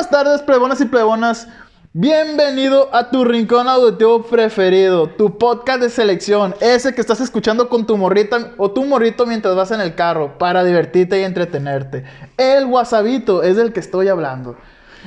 buenas tardes, plebonas y plebonas. Bienvenido a tu rincón auditivo preferido, tu podcast de selección, ese que estás escuchando con tu morrita o tu morrito mientras vas en el carro para divertirte y entretenerte. El WhatsAppito es del que estoy hablando.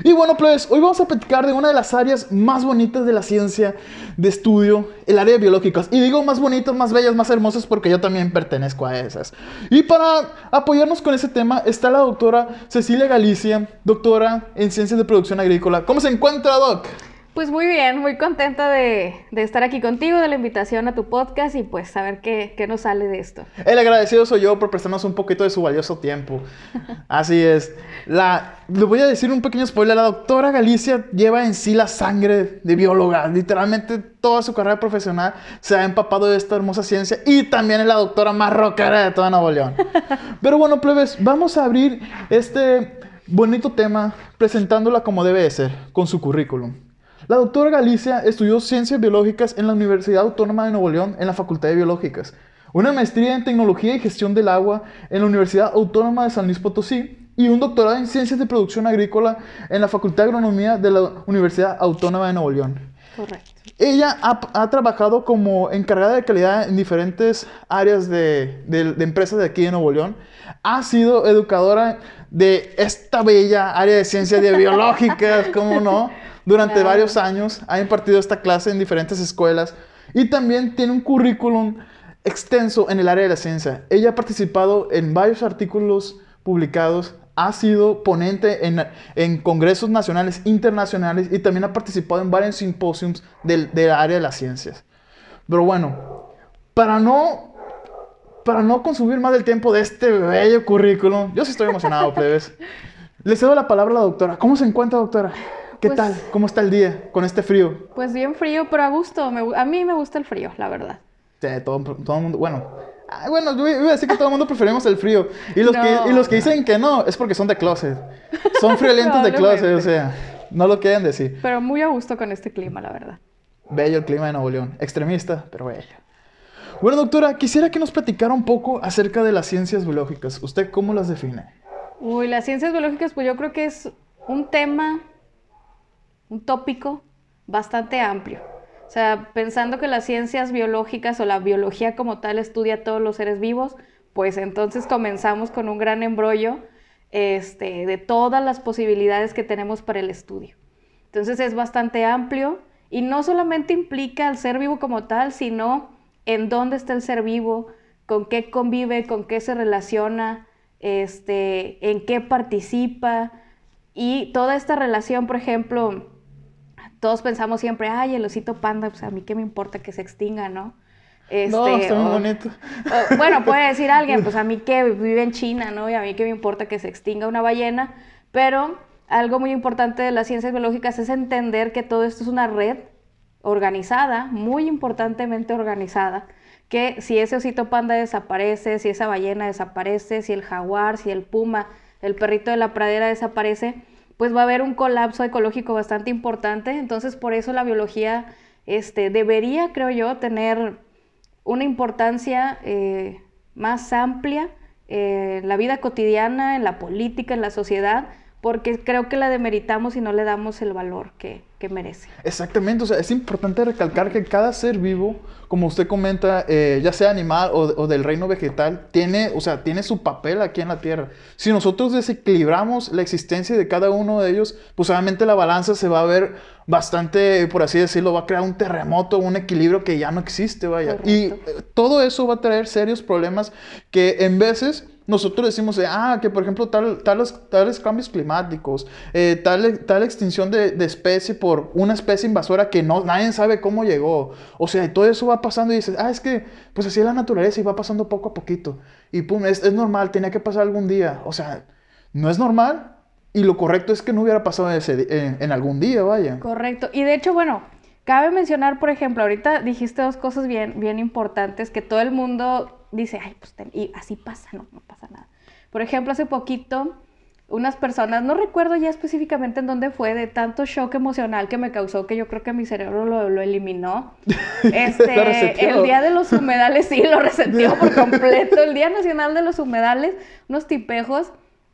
Y bueno, pues hoy vamos a platicar de una de las áreas más bonitas de la ciencia de estudio, el área de biológicas. Y digo más bonitas, más bellas, más hermosas porque yo también pertenezco a esas. Y para apoyarnos con ese tema está la doctora Cecilia Galicia, doctora en ciencias de producción agrícola. ¿Cómo se encuentra, Doc? Pues muy bien, muy contenta de, estar aquí contigo, de la invitación a tu podcast y pues saber qué, qué nos sale de esto. El agradecido soy yo por prestarnos un poquito de su valioso tiempo. Así es. La, le voy a decir un pequeño spoiler. La doctora Galicia lleva en sí la sangre de bióloga. Literalmente toda su carrera profesional se ha empapado de esta hermosa ciencia y también es la doctora más rockera de toda Nuevo León. Pero bueno, plebes, vamos a abrir este bonito tema presentándola como debe de ser, con su currículum. La doctora Galicia estudió ciencias biológicas en la Universidad Autónoma de Nuevo León en la Facultad de Biológicas, una maestría en tecnología y gestión del agua en la Universidad Autónoma de San Luis Potosí y un doctorado en ciencias de producción agrícola en la Facultad de Agronomía de la Universidad Autónoma de Nuevo León. Correcto. Ella ha, trabajado como encargada de calidad en diferentes áreas de, de, de, empresas de aquí de Nuevo León. Ha sido educadora de esta bella área de ciencias de biológicas, ¿cómo no? Durante varios años ha impartido esta clase en diferentes escuelas y también tiene un currículum extenso en el área de la ciencia. Ella ha participado en varios artículos publicados, ha sido ponente en, en congresos nacionales, internacionales y también ha participado en varios simposios del, del área de las ciencias. Pero bueno, para no, para no consumir más del tiempo de este bello currículum, yo sí estoy emocionado, plebes. Le cedo la palabra a la doctora. ¿Cómo se encuentra, doctora? ¿Qué pues tal? ¿Cómo está el día con este frío? Pues bien frío, pero a gusto. a mí me gusta el frío, la verdad. Sí, todo, todo el mundo. Bueno, bueno, yo iba a decir que todo el mundo preferimos el frío. Y los, que, y los que dicen que no, es porque son de closet. Son friolentos de closet, o sea, no lo quieren decir. Pero muy a gusto con este clima, la verdad. Bello el clima de Nuevo León. Extremista, pero bello. Bueno, doctora, quisiera que nos platicara un poco acerca de las ciencias biológicas. ¿Usted cómo las define? Uy, las ciencias biológicas, pues yo creo que es un tema un tópico bastante amplio. O sea, pensando que las ciencias biológicas o la biología como tal estudia todos los seres vivos, pues entonces comenzamos con un gran embrollo este, de todas las posibilidades que tenemos para el estudio. Entonces es bastante amplio y no solamente implica al ser vivo como tal, sino en dónde está el ser vivo, con qué convive, con qué se relaciona, este, en qué participa y toda esta relación, por ejemplo, todos pensamos siempre, ay, el osito panda, pues a mí qué me importa que se extinga, ¿no? Este, no, está muy bonito. bueno, puede decir alguien, pues a mí que vive en China, ¿no? Y a mí qué me importa que se extinga una ballena, pero algo muy importante de las ciencias biológicas es entender que todo esto es una red organizada, muy importantemente organizada, que si ese osito panda desaparece, si esa ballena desaparece, si el jaguar, si el puma, el perrito de la pradera desaparece, pues va a haber un colapso ecológico bastante importante. Entonces, por eso la biología este, debería, creo yo, tener una importancia eh, más amplia en la vida cotidiana, en la política, en la sociedad, porque creo que la demeritamos y no le damos el valor que, merece. Exactamente, o sea, es importante recalcar que cada ser vivo, como usted comenta, eh, ya sea animal o, del reino vegetal, tiene, o sea, tiene su papel aquí en la Tierra. Si nosotros desequilibramos la existencia de cada uno de ellos, pues obviamente la balanza se va a ver bastante, por así decirlo, va a crear un terremoto, un equilibrio que ya no existe, vaya. Y eh, todo eso va a traer serios problemas que en veces nosotros decimos, ah, que por ejemplo tal, tales, tales cambios climáticos, eh, tal, tal extinción de, de, especie por una especie invasora que no, nadie sabe cómo llegó. O sea, y todo eso va pasando y dices, ah, es que pues así es la naturaleza y va pasando poco a poquito. Y pum, es, es normal, tenía que pasar algún día. O sea, no es normal y lo correcto es que no hubiera pasado ese, en, en algún día, vaya. Correcto. Y de hecho, bueno, cabe mencionar, por ejemplo, ahorita dijiste dos cosas bien, bien importantes que todo el mundo dice, ay, pues y así pasa, no, no pasa nada. Por ejemplo, hace poquito, unas personas, no recuerdo ya específicamente en dónde fue, de tanto shock emocional que me causó que yo creo que mi cerebro lo, lo eliminó. Este, el Día de los Humedales, sí, lo resentió por completo. El Día Nacional de los Humedales, unos tipejos,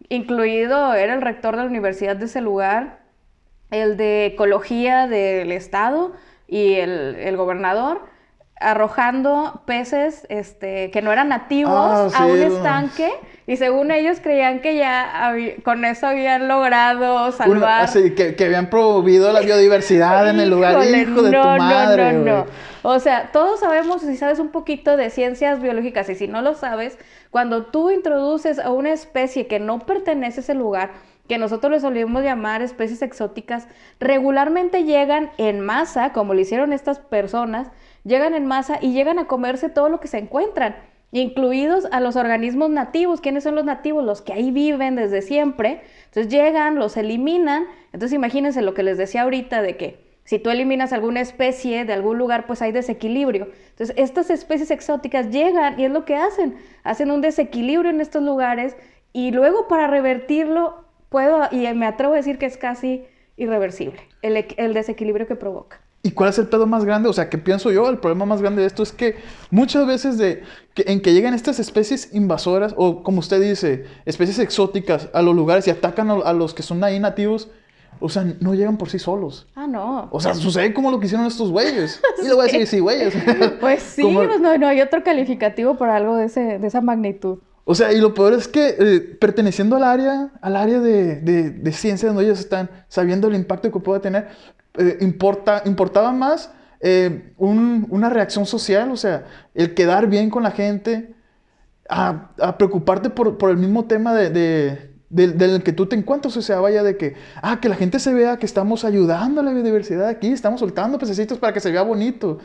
incluido, era el rector de la universidad de ese lugar, el de ecología del estado y el, el gobernador arrojando peces este, que no eran nativos Ah, a un estanque y según ellos creían que ya con eso habían logrado Una- salvar. así, que, que habían promovido la biodiversidad en el lugar. Híjole, Hijo de tu no, madre, No, no, no. O sea, todos sabemos, si sabes un poquito de ciencias biológicas y si no lo sabes, cuando tú introduces a una especie que no pertenece a ese lugar, que nosotros le solíamos llamar especies exóticas, regularmente llegan en masa, como lo hicieron estas personas, llegan en masa y llegan a comerse todo lo que se encuentran, incluidos a los organismos nativos. ¿Quiénes son los nativos? Los que ahí viven desde siempre. Entonces llegan, los eliminan. Entonces imagínense lo que les decía ahorita de que si tú eliminas alguna especie de algún lugar, pues hay desequilibrio. Entonces estas especies exóticas llegan y es lo que hacen. Hacen un desequilibrio en estos lugares y luego para revertirlo, puedo, y me atrevo a decir que es casi irreversible, el, el desequilibrio que provoca. ¿Y cuál es el pedo más grande? O sea, que pienso yo, el problema más grande de esto es que muchas veces de, que, en que llegan estas especies invasoras, o como usted dice, especies exóticas a los lugares y atacan a, a los que son ahí nativos, o sea, no llegan por sí solos. Ah, no. O sea, sucede como lo que hicieron estos güeyes. Y le voy a decir, sí, güeyes. Pues sí, Como- pues no, no hay otro calificativo para algo de, ese, de esa magnitud. O sea, y lo peor es que eh, perteneciendo al área, al área de, de, de ciencia donde ellos están, sabiendo el impacto que puede tener, eh, importa, importaba más eh, un- una reacción social, o sea, el quedar bien con la gente, a, a preocuparte por, por el mismo tema de, de- del, del que tú te encuentras, o sea, vaya de que, ah, que la gente se vea que estamos ayudando a la biodiversidad aquí, estamos soltando pececitos para que se vea bonito.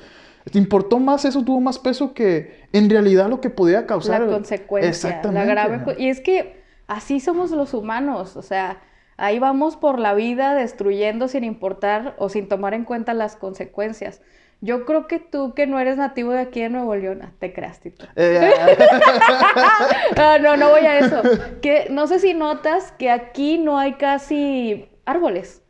¿Te importó más eso, tuvo más peso que en realidad lo que podía causar? la consecuencia, Exactamente. la grave... Y es que así somos los humanos, o sea, ahí vamos por la vida destruyendo sin importar o sin tomar en cuenta las consecuencias. Yo creo que tú, que no eres nativo de aquí de Nuevo León, ah, te creaste. tú. Eh, Ah, no, no voy a eso. Que no sé si notas que aquí no hay casi árboles.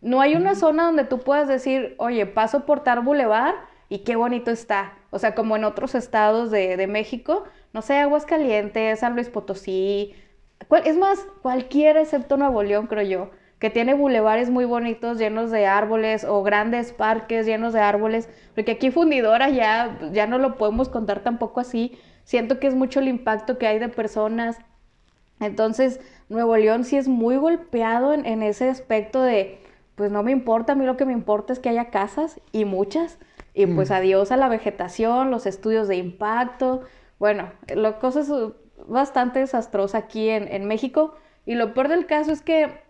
No hay una zona donde tú puedas decir, oye, paso por tal bulevar y qué bonito está. O sea, como en otros estados de, de México, no sé, Aguascalientes, San Luis Potosí. Es más, cualquiera excepto Nuevo León, creo yo, que tiene bulevares muy bonitos llenos de árboles o grandes parques llenos de árboles. Porque aquí Fundidora ya, ya no lo podemos contar tampoco así. Siento que es mucho el impacto que hay de personas entonces, Nuevo León sí es muy golpeado en, en ese aspecto de, pues no me importa, a mí lo que me importa es que haya casas y muchas, y pues adiós a la vegetación, los estudios de impacto, bueno, la cosa es uh, bastante desastrosa aquí en, en México, y lo peor del caso es que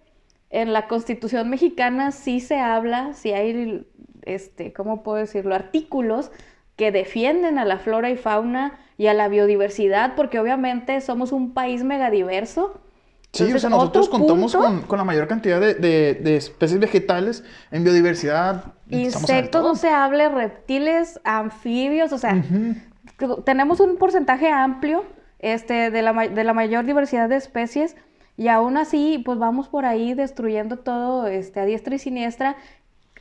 en la Constitución mexicana sí se habla, sí hay, este, ¿cómo puedo decirlo?, artículos que defienden a la flora y fauna y a la biodiversidad, porque obviamente somos un país megadiverso. Sí, o sea, nosotros otro contamos punto, con, con la mayor cantidad de, de- de especies vegetales en biodiversidad. Insectos, no se hable, reptiles, anfibios, o sea, tenemos un porcentaje amplio este, de, la, de la mayor diversidad de especies y aún así, pues vamos por ahí destruyendo todo este, a diestra y siniestra,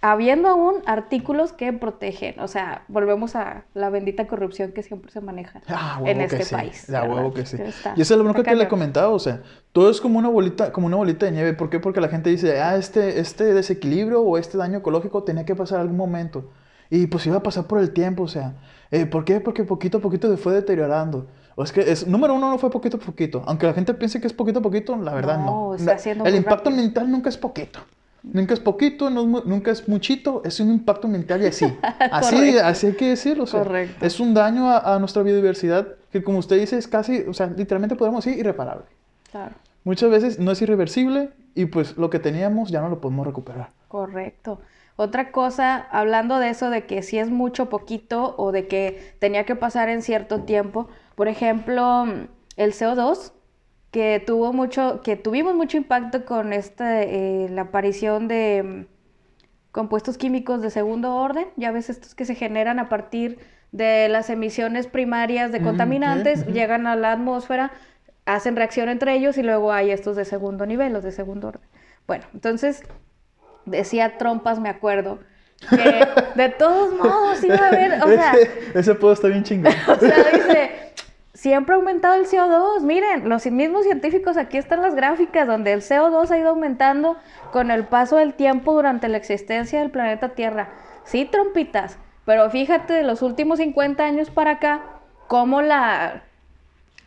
habiendo aún artículos que protegen. O sea, volvemos a la bendita corrupción que siempre se maneja Ah, en que este sí. país. ¿verdad? huevo que sí. Está- y esa es la bronca está que le comentaba, o sea, todo es como una bolita, como una bolita de nieve. ¿Por qué? Porque la gente dice, ah, este, este desequilibrio o este daño ecológico tenía que pasar algún momento. Y pues iba a pasar por el tiempo, o sea. eh, ¿Por qué? Porque poquito a poquito se fue deteriorando. O es que, es, número uno, no fue poquito a poquito. Aunque la gente piense que es poquito a poquito, la verdad no. No, está La- el impacto rápido. mental nunca es poquito. Nunca es poquito, no es nunca es muchito, es un impacto mental y así. Así, así hay que decirlo. o sea, Correcto. Es un daño a, a nuestra biodiversidad que, como usted dice, es casi, o sea, literalmente podemos decir irreparable. Claro. Muchas veces no es irreversible y pues lo que teníamos ya no lo podemos recuperar. Correcto. Otra cosa, hablando de eso, de que si es mucho, poquito, o de que tenía que pasar en cierto tiempo, por ejemplo, el CO2, que tuvo mucho, que tuvimos mucho impacto con esta, eh, la aparición de mm, compuestos químicos de segundo orden, ya ves estos que se generan a partir de las emisiones primarias de Mm, contaminantes, llegan a la atmósfera, hacen reacción entre ellos y luego hay estos de segundo nivel, los de segundo orden. Bueno, entonces decía Trompas, me acuerdo, que de todos modos iba a haber, o sea, ese, ese puedo estar bien chingón. o sea, dice, siempre ha aumentado el CO2. Miren, los mismos científicos, aquí están las gráficas donde el CO2 ha ido aumentando con el paso del tiempo durante la existencia del planeta Tierra. Sí, trompitas, pero fíjate de los últimos 50 años para acá, cómo la,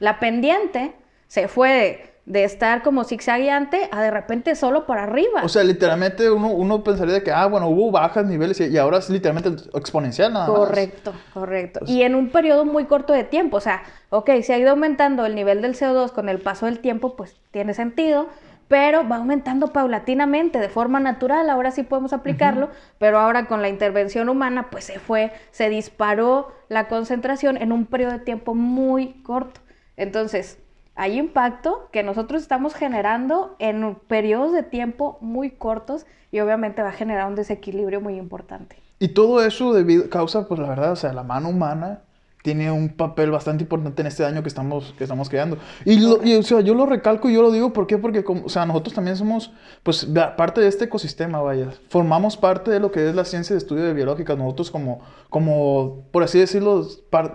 la pendiente se fue estar como zigzagueante a de repente solo para arriba. O sea, literalmente uno, uno pensaría de que, ah, bueno, hubo bajas niveles y, y ahora es literalmente exponencial nada más. Correcto, correcto. Y en un periodo muy corto de tiempo, o sea, ok, si ha ido aumentando el nivel del CO2 con el paso del tiempo, pues tiene sentido, pero va aumentando paulatinamente, de forma natural, ahora sí podemos aplicarlo, pero ahora con la intervención humana, pues se fue, se disparó la concentración en un periodo de tiempo muy corto. Entonces, hay impacto que nosotros estamos generando en periodos de tiempo muy cortos y obviamente va a generar un desequilibrio muy importante. Y todo eso debido, causa, pues la verdad, o sea, la mano humana tiene un papel bastante importante en este año que estamos, que estamos creando. Y, lo, y, o sea, yo lo recalco y yo lo digo, ¿por qué? Porque, como, o sea, nosotros también somos, pues, parte de este ecosistema, vaya. Formamos parte de lo que es la ciencia de estudio de biológica. Nosotros como, como por así decirlo,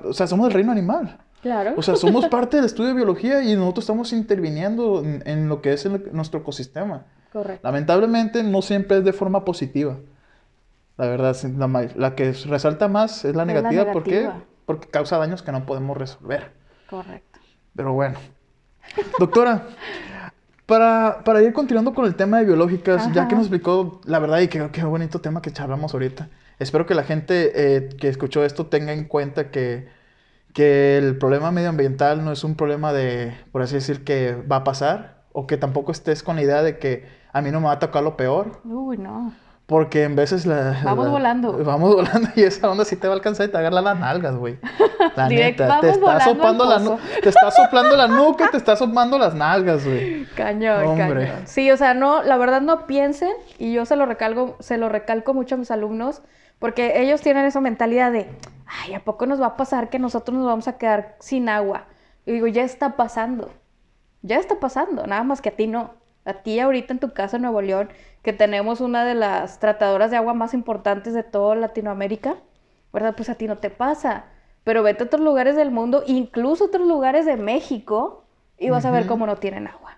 o sea, somos el reino animal. Claro. O sea, somos parte del estudio de biología y nosotros estamos interviniendo en, en lo que es el, nuestro ecosistema. Correcto. Lamentablemente no siempre es de forma positiva. La verdad, la, la que resalta más es la negativa. Es la ¿Por qué? Porque causa daños que no podemos resolver. Correcto. Pero bueno. Doctora, para, para ir continuando con el tema de biológicas, ya que nos explicó, la verdad, y qué, qué bonito tema que charlamos ahorita. Espero que la gente eh, que escuchó esto tenga en cuenta que, que el problema medioambiental no es un problema de, por así decir, que va a pasar, o que tampoco estés con la idea de que a mí no me va a tocar lo peor, Uy, no. porque en veces la... Vamos la- volando. Vamos volando y esa onda sí te va a alcanzar y te va a agarrar las nalgas, güey. La neta, te está soplando la nu- pozo. te está soplando la nuca te está soplando las nalgas, güey. Cañón, Hombre. cañón. Sí, o sea, no, la verdad no piensen, y yo se lo recalco, se lo recalco mucho a mis alumnos, porque ellos tienen esa mentalidad de, ay, ¿a poco nos va a pasar que nosotros nos vamos a quedar sin agua? Y digo, ya está pasando, ya está pasando, nada más que a ti no. A ti ahorita en tu casa en Nuevo León, que tenemos una de las tratadoras de agua más importantes de toda Latinoamérica, ¿verdad? Pues a ti no te pasa. Pero vete a otros lugares del mundo, incluso otros lugares de México, y vas a ver cómo no tienen agua.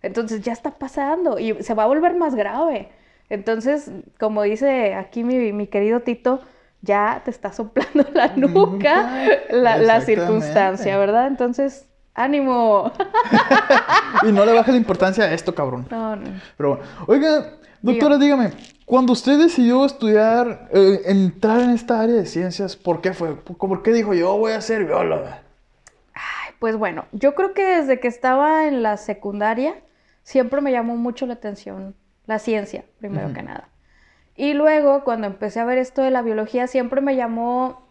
Entonces ya está pasando y se va a volver más grave. Entonces, como dice aquí mi, mi querido Tito, ya te está soplando la nuca la, la circunstancia. ¿verdad? Entonces, ánimo. Y no le bajes la importancia a esto, cabrón. No, no. Pero bueno, oiga, doctora, dígame, cuando usted decidió estudiar, eh, entrar en esta área de ciencias, ¿por qué fue? ¿Por qué dijo yo voy a ser bióloga? Ay, Pues bueno, yo creo que desde que estaba en la secundaria siempre me llamó mucho la atención la ciencia, primero Ujú. que nada. Y luego, cuando empecé a ver esto de la biología, siempre me llamó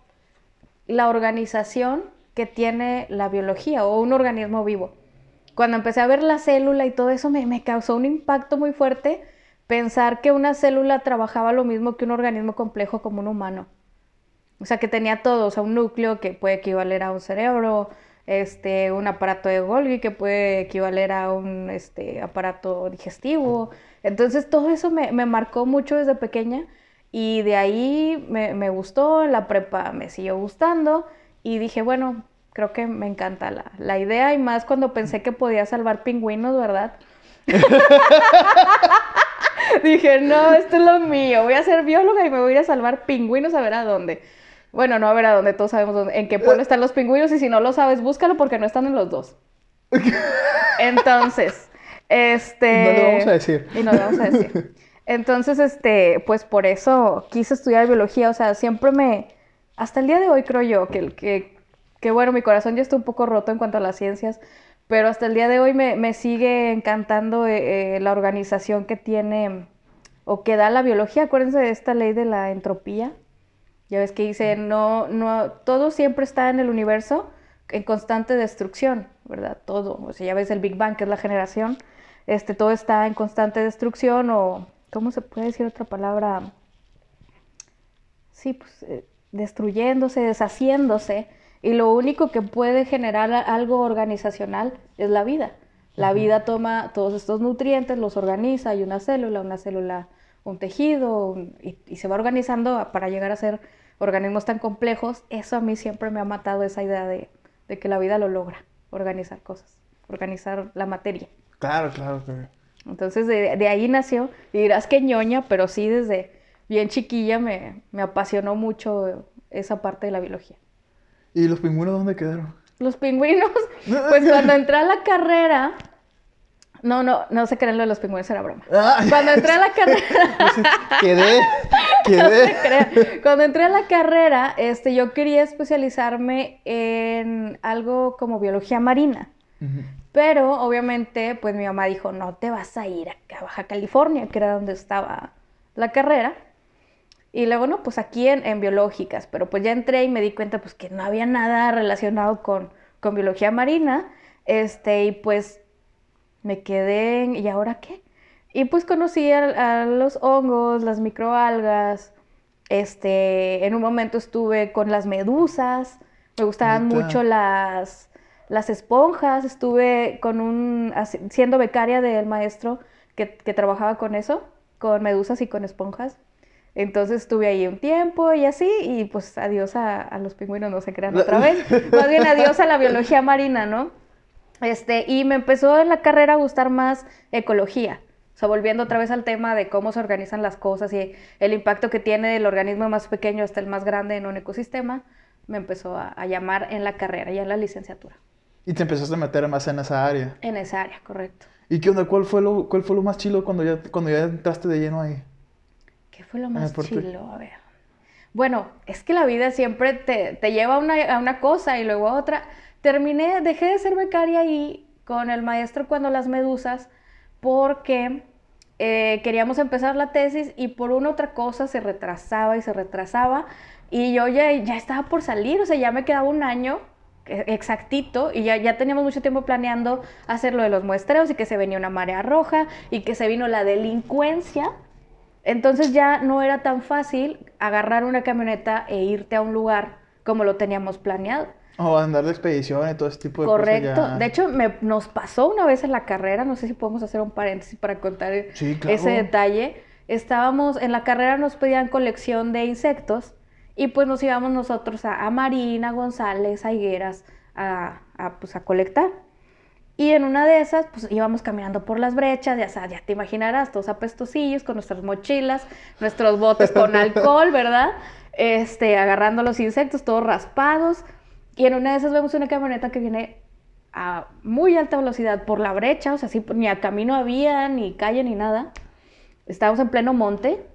la organización que tiene la biología o un organismo vivo. Cuando empecé a ver la célula y todo eso, me, me causó un impacto muy fuerte pensar que una célula trabajaba lo mismo que un organismo complejo como un humano. O sea, que tenía todo, o sea, un núcleo que puede equivaler a un cerebro, este, un aparato de Golgi que puede equivaler a un este, aparato digestivo. Entonces, todo eso me, me marcó mucho desde pequeña y de ahí me, me gustó, en la prepa me siguió gustando y dije, bueno, creo que me encanta la, la idea y más cuando pensé que podía salvar pingüinos, ¿verdad? Dije, no, esto es lo mío. Voy a ser bióloga y me voy a ir a salvar pingüinos a ver a dónde. Bueno, no a ver a dónde, todos sabemos dónde- en qué pueblo están los pingüinos y si no lo sabes, búscalo porque no están en los dos. Entonces, este... No le vamos a decir. Y no le vamos a decir. Entonces, este, pues por eso quise estudiar biología. O sea, siempre me... Hasta el día de hoy creo yo que, que, que bueno, mi corazón ya está un poco roto en cuanto a las ciencias, pero hasta el día de hoy me, me sigue encantando eh, eh, la organización que tiene o que da la biología. Acuérdense de esta ley de la entropía. Ya ves que dice, no, no, todo siempre está en el universo en constante destrucción, ¿verdad? Todo. O sea, ya ves el Big Bang, que es la generación, este, todo está en constante destrucción o, ¿cómo se puede decir otra palabra? Sí, pues eh, destruyéndose, deshaciéndose. Y lo único que puede generar algo organizacional es la vida. La vida toma todos estos nutrientes, los organiza, hay una célula, una célula, un tejido, un- y, y se va organizando para llegar a ser organismos tan complejos. Eso a mí siempre me ha matado esa idea de, de que la vida lo logra, organizar cosas, organizar la materia. Claro, claro, claro. Entonces de, de ahí nació, y dirás que ñoña, pero sí desde bien chiquilla me, me apasionó mucho esa parte de la biología. ¿Y los pingüinos dónde quedaron? Los pingüinos, pues cuando entré a la carrera, no, no, no se crean lo de los pingüinos, era broma. Ah. Cuando entré a la carrera, Quedé, no quedé. se crean. Cuando entré a la carrera, este, yo quería especializarme en algo como biología marina. Ujú. Pero obviamente, pues mi mamá dijo, no te vas a ir a Baja California, que era donde estaba la carrera. Y luego, no, pues aquí en, en biológicas, pero pues ya entré y me di cuenta pues que no había nada relacionado con, con biología marina. Este, y pues me quedé en, ¿y ahora qué? Y pues conocí a, a los hongos, las microalgas. Este, en un momento estuve con las medusas. Me gustaban mucho las, las esponjas. Estuve con un, siendo becaria del maestro que, que trabajaba con eso, con medusas y con esponjas. Entonces estuve ahí un tiempo y así, y pues adiós a, a los pingüinos, no se crean otra vez. Más bien adiós a la biología marina, ¿no? Este, y me empezó en la carrera a gustar más ecología. O sea, volviendo otra vez al tema de cómo se organizan las cosas y el impacto que tiene el organismo más pequeño hasta el más grande en un ecosistema, me empezó a, a llamar en la carrera, ya en la licenciatura. Y te empezaste a meter más en esa área. En esa área, correcto. ¿Y qué onda? ¿Cuál fue lo, cuál fue lo más chilo cuando ya, cuando ya entraste de lleno ahí? ¿Qué fue lo más ¿por qué? chilo? A ver. Bueno, es que la vida siempre te, te lleva a una, a una cosa y luego a otra. Terminé, dejé de ser becaria ahí con el maestro cuando las medusas porque eh, queríamos empezar la tesis y por una otra cosa se retrasaba y se retrasaba y yo ya, ya estaba por salir, o sea, ya me quedaba un año exactito y ya, ya teníamos mucho tiempo planeando hacer lo de los muestreos y que se venía una marea roja y que se vino la delincuencia. Entonces ya no era tan fácil agarrar una camioneta e irte a un lugar como lo teníamos planeado. O andar de expedición y todo ese tipo de Correcto. cosas. ya. De hecho, me, nos pasó una vez en la carrera, no sé si podemos hacer un paréntesis para contar Sí, claro. ese detalle. Estábamos, en la carrera nos pedían colección de insectos y pues nos íbamos nosotros a, a Marina, González, a Higueras a, a, pues, a colectar. Y en una de esas, pues íbamos caminando por las brechas, ya, sabes, ya te imaginarás, todos apestosillos, con nuestras mochilas, nuestros botes con alcohol, ¿verdad? Este, agarrando los insectos, todos raspados. Y en una de esas vemos una camioneta que viene a muy alta velocidad por la brecha, o sea, sí, ni a camino había, ni calle, ni nada. Estábamos en pleno monte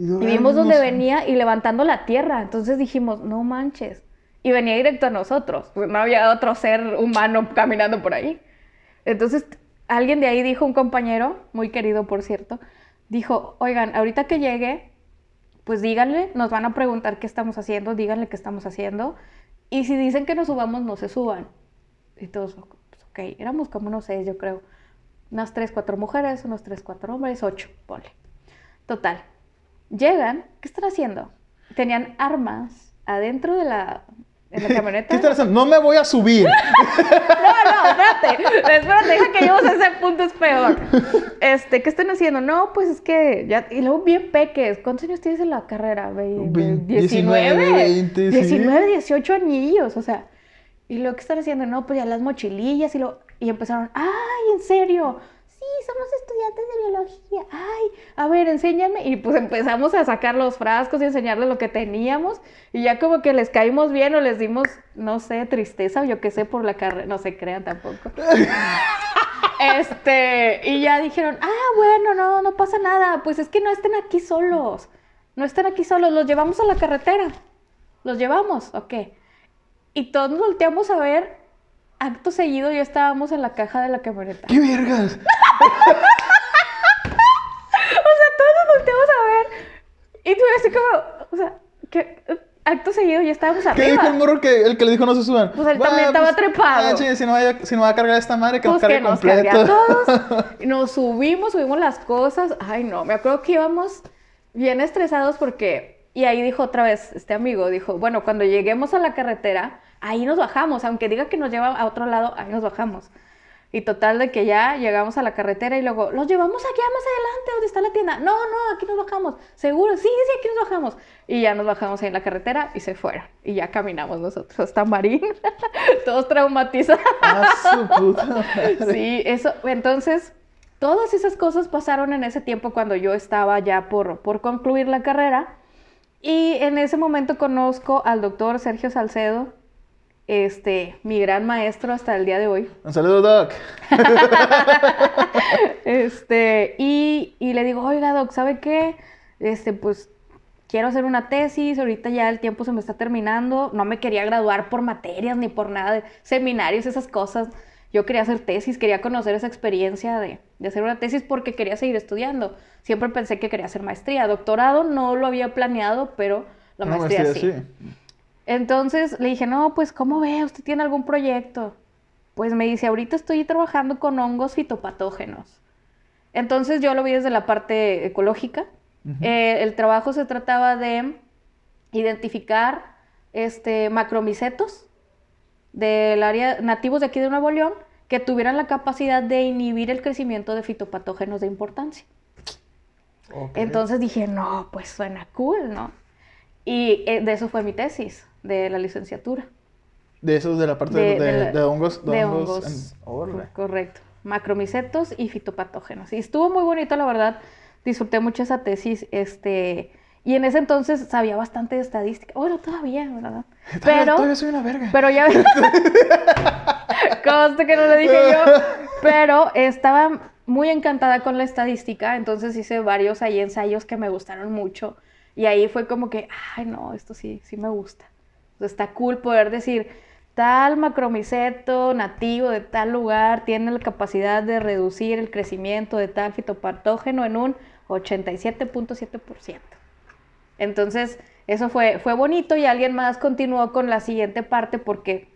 Y, y vimos dónde venía y levantando la tierra. Entonces dijimos, no manches. Y venía directo a nosotros. Pues no había otro ser humano caminando por ahí. Entonces alguien de ahí dijo, un compañero, muy querido por cierto, dijo, oigan, ahorita que llegue, pues díganle, nos van a preguntar qué estamos haciendo, díganle qué estamos haciendo. Y si dicen que nos subamos, no se suban. Y todos, pues, ok, éramos como unos seis, yo creo. Unas tres, cuatro mujeres, unos tres, cuatro hombres, ocho, ponle. Total. Llegan, ¿qué están haciendo? Tenían armas adentro de la, camioneta. ¿Qué estás haciendo? No me voy a subir. No, no, espérate. Espérate, deja que lleguemos a ese punto, es peor. Este, ¿qué están haciendo? No, pues es que ya. Y luego bien peques. ¿Cuántos años tienes en la carrera? Ve- ve- Vein- 19, 20, sí. 19, 18 anillos, o sea. Y lo que están haciendo, no, pues ya las mochilillas y lo. Y empezaron, ¡ay, en serio! Sí, somos estudiantes de biología. Ay, a ver, enséñame. Y pues empezamos a sacar los frascos y enseñarles lo que teníamos. Y ya como que les caímos bien o les dimos, no sé, tristeza o yo qué sé por la carrera. No se crean tampoco. Este, y ya dijeron, ah, bueno, no, no pasa nada. Pues es que no estén aquí solos. No estén aquí solos, los llevamos a la carretera. Los llevamos, ok. Y todos nos volteamos a ver. Acto seguido ya estábamos en la caja de la camioneta. ¡Qué vergas! O sea, todos nos volteamos a ver. Y tú así como, o sea, que acto seguido ya estábamos ¿Qué dijo el arriba. morro que el que le dijo no se suban? Pues él también estaba trepado. ah, si, no vaya, si no va a cargar esta madre, que nos Pues cargue que nos completo. todos. Nos subimos, subimos las cosas. Ay, no, me acuerdo que íbamos bien estresados porque... Y ahí dijo otra vez este amigo, dijo, bueno, cuando lleguemos a la carretera, ahí nos bajamos. Aunque diga que nos lleva a otro lado, ahí nos bajamos. Y total de que ya llegamos a la carretera y luego, los llevamos allá más adelante, donde está la tienda. No, no, aquí nos bajamos. ¿Seguro? Sí, sí, aquí nos bajamos. Y ya nos bajamos ahí en la carretera y se fueron. Y ya caminamos nosotros hasta Marín, todos traumatizados. Ah. Sí, eso, entonces, todas esas cosas pasaron en ese tiempo cuando yo estaba ya por, por concluir la carrera. Y en ese momento conozco al doctor Sergio Salcedo, este, mi gran maestro hasta el día de hoy. Un saludo, Doc. Este, y, y le digo, oiga, Doc, ¿sabe qué? Este, pues quiero hacer una tesis, ahorita ya el tiempo se me está terminando, no me quería graduar por materias ni por nada de seminarios, esas cosas. Yo quería hacer tesis, quería conocer esa experiencia de, de hacer una tesis porque quería seguir estudiando. Siempre pensé que quería hacer maestría. Doctorado no lo había planeado, pero la maestría, sí. Entonces le dije, no, pues, ¿cómo ve? ¿Usted tiene algún proyecto? Pues me dice, ahorita estoy trabajando con hongos fitopatógenos. Entonces yo lo vi desde la parte ecológica. Eh, el trabajo se trataba de identificar este, macromicetos del área nativos de aquí de Nuevo León que tuvieran la capacidad de inhibir el crecimiento de fitopatógenos de importancia. Ok. Entonces dije, no, pues suena cool, ¿no? Y eh, de eso fue mi tesis de la licenciatura. De esos de la parte de, de- de, de la- de hongos. De, de hongos. hongos. en- órale. Correcto. Macromicetos y fitopatógenos. Y estuvo muy bonito, la verdad. Disfruté mucho esa tesis. Este, y en ese entonces sabía bastante de estadística. Bueno, todavía, ¿verdad? Todavía- Pero, Todavía soy una verga. pero ya. Conste que no lo dije yo. Pero estaba muy encantada con la estadística. Entonces hice varios ahí ensayos que me gustaron mucho. Y ahí fue como que, ay, no, esto sí, sí me gusta. Está cool poder decir, tal macromiceto nativo de tal lugar tiene la capacidad de reducir el crecimiento de tal fitopatógeno en un 87.7%. Entonces, eso fue, fue bonito y alguien más continuó con la siguiente parte porque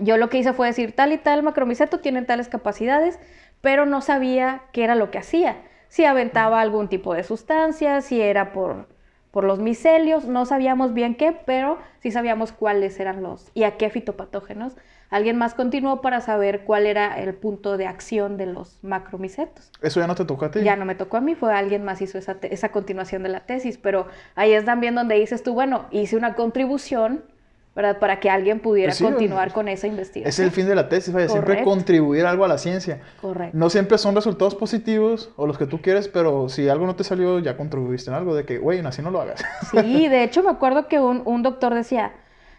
yo lo que hice fue decir, tal y tal macromiceto tiene tales capacidades, pero no sabía qué era lo que hacía. Si aventaba algún tipo de sustancia, si era por, por los micelios, no sabíamos bien qué, pero sí sabíamos cuáles eran los y a qué fitopatógenos. Alguien más continuó para saber cuál era el punto de acción de los macromicetos. Eso ya no te tocó a ti. Ya no me tocó a mí, fue alguien más hizo esa, esa continuación de la tesis, pero ahí es también donde dices tú, bueno, hice una contribución, ¿verdad? Para que alguien pudiera Pues sí, continuar es- con esa investigación. Es el fin de la tesis, vaya, siempre contribuir algo a la ciencia. Correcto. No siempre son resultados positivos o los que tú quieres, pero si algo no te salió, ya contribuiste en algo de que, güey, así no lo hagas. Sí, de hecho me acuerdo que un, un doctor decía,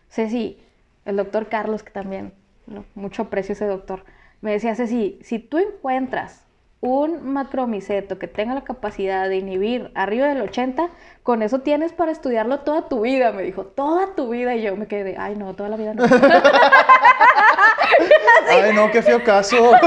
Ceci, el doctor Carlos, que también, ¿no? mucho aprecio ese doctor, me decía, Ceci, si tú encuentras un macromiceto que tenga la capacidad de inhibir arriba del 80, con eso tienes para estudiarlo toda tu vida, me dijo, toda tu vida. Y yo me quedé, ay no, toda la vida no. Ay, no, qué feo caso.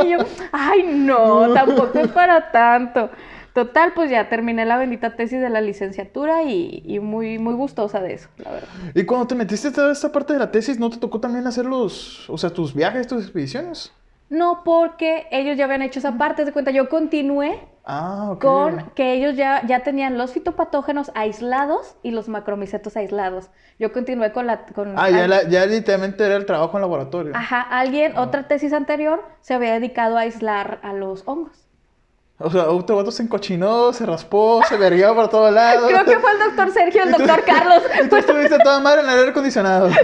Y yo, ay, no, tampoco es para tanto. Total, pues ya terminé la bendita tesis de la licenciatura y, y muy, muy gustosa de eso, la verdad. y cuando te metiste a toda esta parte de la tesis, ¿no te tocó también hacer los, o sea, tus viajes, tus expediciones? No, porque ellos ya habían hecho esa parte, de cuenta, yo continué Ah, con que ellos ya, ya tenían los fitopatógenos aislados y los macromicetos aislados. Yo continué con la... Con, Ah, ya, al- la- ya literalmente era el trabajo en laboratorio. Ajá, alguien, otra tesis anterior, se había dedicado a aislar a los hongos. O sea, otro vato se encochinó, se raspó, se vergueó por todos lados. Creo que fue el doctor Sergio, el doctor Carlos. Y tú estuviste toda madre en el aire acondicionado.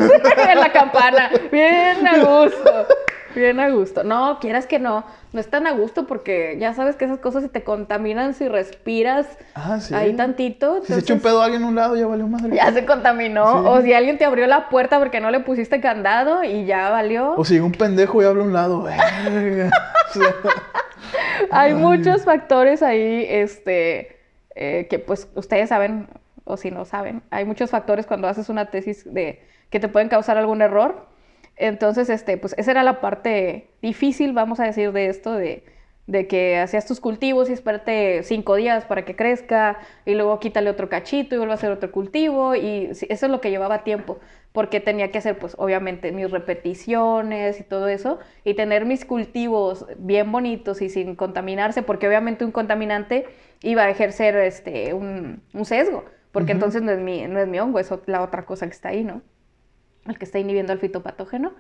en la campana. Bien a gusto. Bien a gusto. No, quieras que no. No es tan a gusto porque ya sabes que esas cosas se te contaminan si respiras Ah, sí. ahí tantito. Si se echa un pedo a alguien a un lado, ya valió madre. Ya se contaminó. Sí. O si alguien te abrió la puerta porque no le pusiste candado y ya valió. O si un pendejo y habla a un lado. Hay muchos factores ahí, este, eh, que pues ustedes saben, o si no saben, hay muchos factores cuando haces una tesis de que te pueden causar algún error. Entonces, este, pues esa era la parte difícil, vamos a decir, de esto, de, de que hacías tus cultivos y espérate cinco días para que crezca, y luego quítale otro cachito y vuelve a hacer otro cultivo, y eso es lo que llevaba tiempo, porque tenía que hacer, pues, obviamente, mis repeticiones y todo eso, y tener mis cultivos bien bonitos y sin contaminarse, porque obviamente un contaminante iba a ejercer este, un, un sesgo, porque entonces no es, mi, no es mi hongo, es la otra cosa que está ahí, ¿no? El que está inhibiendo el fitopatógeno.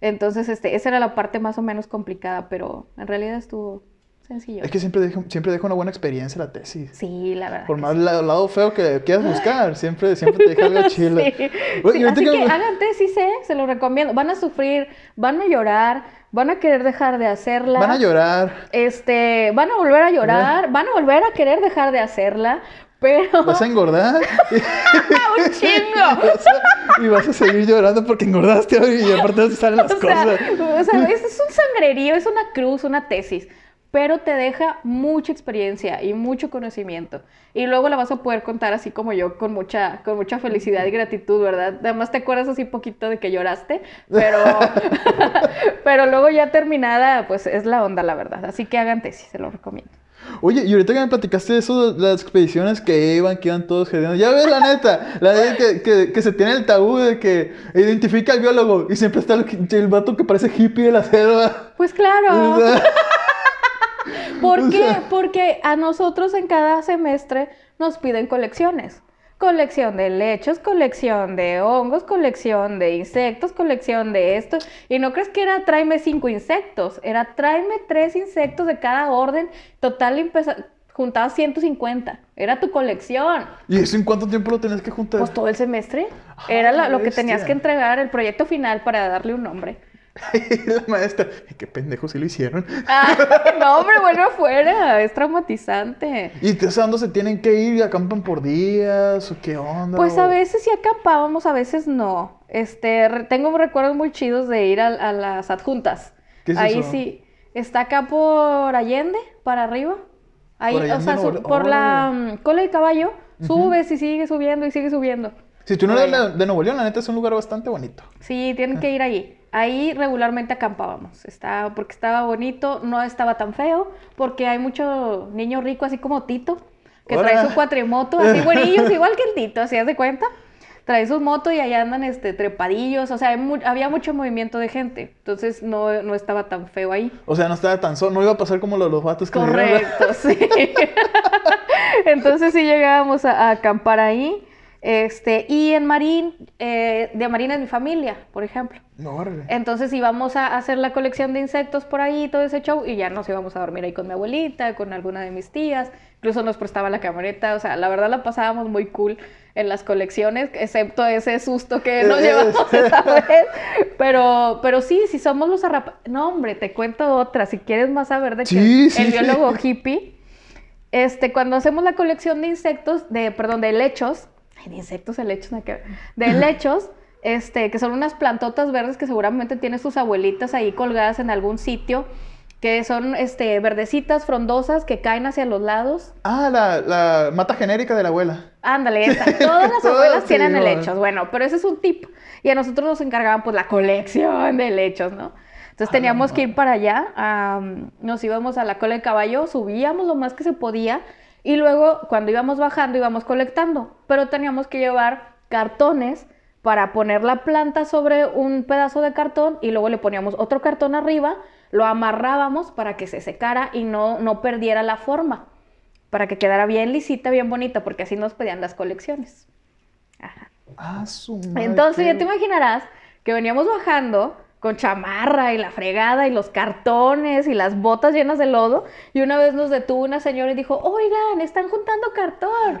Entonces, este, esa era la parte más o menos complicada, pero en realidad estuvo sencillo. Es que siempre deja, siempre deja una buena experiencia la tesis. Sí, la verdad. Por más la- lado feo que quieras buscar, siempre, siempre te deja algo chilo. Sí. Sí, y ahorita así que- que hagan tesis, ¿eh? Se lo recomiendo. Van a sufrir, van a llorar, van a querer dejar de hacerla. Van a llorar, Este, van a volver a llorar, van a volver a querer dejar de hacerla, pero... vas a engordar ¡Un chingo! vas a- y vas a seguir llorando porque engordaste y aparte te salen las O sea, cosas. o sea, es, es un sangrerío, es una cruz, una tesis, pero te deja mucha experiencia y mucho conocimiento. Y luego la vas a poder contar así como yo, con mucha, con mucha felicidad y gratitud, ¿verdad? Además te acuerdas así poquito de que lloraste, pero, pero luego ya terminada, pues es la onda, la verdad. Así que hagan tesis, se lo recomiendo. Oye, y ahorita que me platicaste de eso, de las expediciones que iban, que iban todos geriendo. Ya ves la neta, la neta que, que, que se tiene el tabú de que identifica al biólogo y siempre está el, el vato que parece hippie de la selva. Pues claro. ¿Por qué? Porque a nosotros en cada semestre nos piden colecciones. Colección de lechos, colección de hongos, colección de insectos, colección de esto. Y no crees que era tráeme cinco insectos, era tráeme tres insectos de cada orden. Total, empeza- juntabas 150. Era tu colección. ¿Y eso en cuánto tiempo lo tenías que juntar? Pues todo el semestre. Era la- lo que tenías que entregar, el proyecto final para darle un nombre. la maestra, "Ay, qué pendejo si lo hicieron. Ah, no, hombre, bueno, fuera. Es traumatizante. ¿Y sabes dónde se tienen que ir? ¿Acampan por días? ¿O qué onda? Pues O- a veces sí acampábamos, a veces no. Este, tengo recuerdos muy chidos de ir a, a las adjuntas. ¿Qué es Ahí eso? sí. Está acá por Allende, para arriba. Ahí, Por o sea, por la mm, cola de caballo, subes y sigue subiendo y sigue subiendo. Si tú no eres de, Nuevo León, la neta es un lugar bastante bonito. Sí, tienen que ir ahí. Ahí regularmente acampábamos. Está, porque estaba bonito, no estaba tan feo, porque hay mucho niño rico, así como Tito, que trae Ora. su cuatrimoto, así güerillos, igual que el Tito, ¿así haz de cuenta? Trae su moto y allá andan este, trepadillos, o sea, mu- había mucho movimiento de gente, entonces no, no estaba tan feo ahí. O sea, no estaba tan solo, no iba a pasar como los, los vatos que Correcto, sí. Entonces sí llegábamos a, a acampar ahí. Este, y en Marín, eh, de Marín es mi familia, por ejemplo. No, órale. Entonces íbamos a hacer la colección de insectos por ahí, todo ese show, y ya nos íbamos a dormir ahí con mi abuelita, con alguna de mis tías, incluso nos prestaba la camioneta, o sea, la verdad la pasábamos muy cool en las colecciones, excepto ese susto que nos llevamos esa vez, pero, pero sí, si somos los arrapa... No, hombre, te cuento otra, si quieres más saber de que Sí, sí, el sí. biólogo hippie, este, cuando hacemos la colección de insectos, de, perdón, de lechos, ay, de insectos, helechos, de lechos, este, que son unas plantotas verdes que seguramente tiene sus abuelitas ahí colgadas en algún sitio, que son, este, verdecitas, frondosas, que caen hacia los lados. Ah, la, la mata genérica de la abuela. Ándale, esa. Todas las Todas, abuelas tienen helechos. Bueno, pero ese es un tip. Y a nosotros nos encargaban pues la colección de helechos, ¿no? Entonces teníamos no que ir para allá, nos íbamos a la cola de caballo, subíamos lo más que se podía y luego cuando íbamos bajando íbamos colectando, pero teníamos que llevar cartones para poner la planta sobre un pedazo de cartón y luego le poníamos otro cartón arriba, lo amarrábamos para que se secara y no, no perdiera la forma, para que quedara bien lisita, bien bonita, porque así nos pedían las colecciones. Ajá. Ah, su madre, Entonces ya te imaginarás que veníamos bajando con chamarra y la fregada y los cartones y las botas llenas de lodo y una vez nos detuvo una señora y dijo, oigan, están juntando cartón.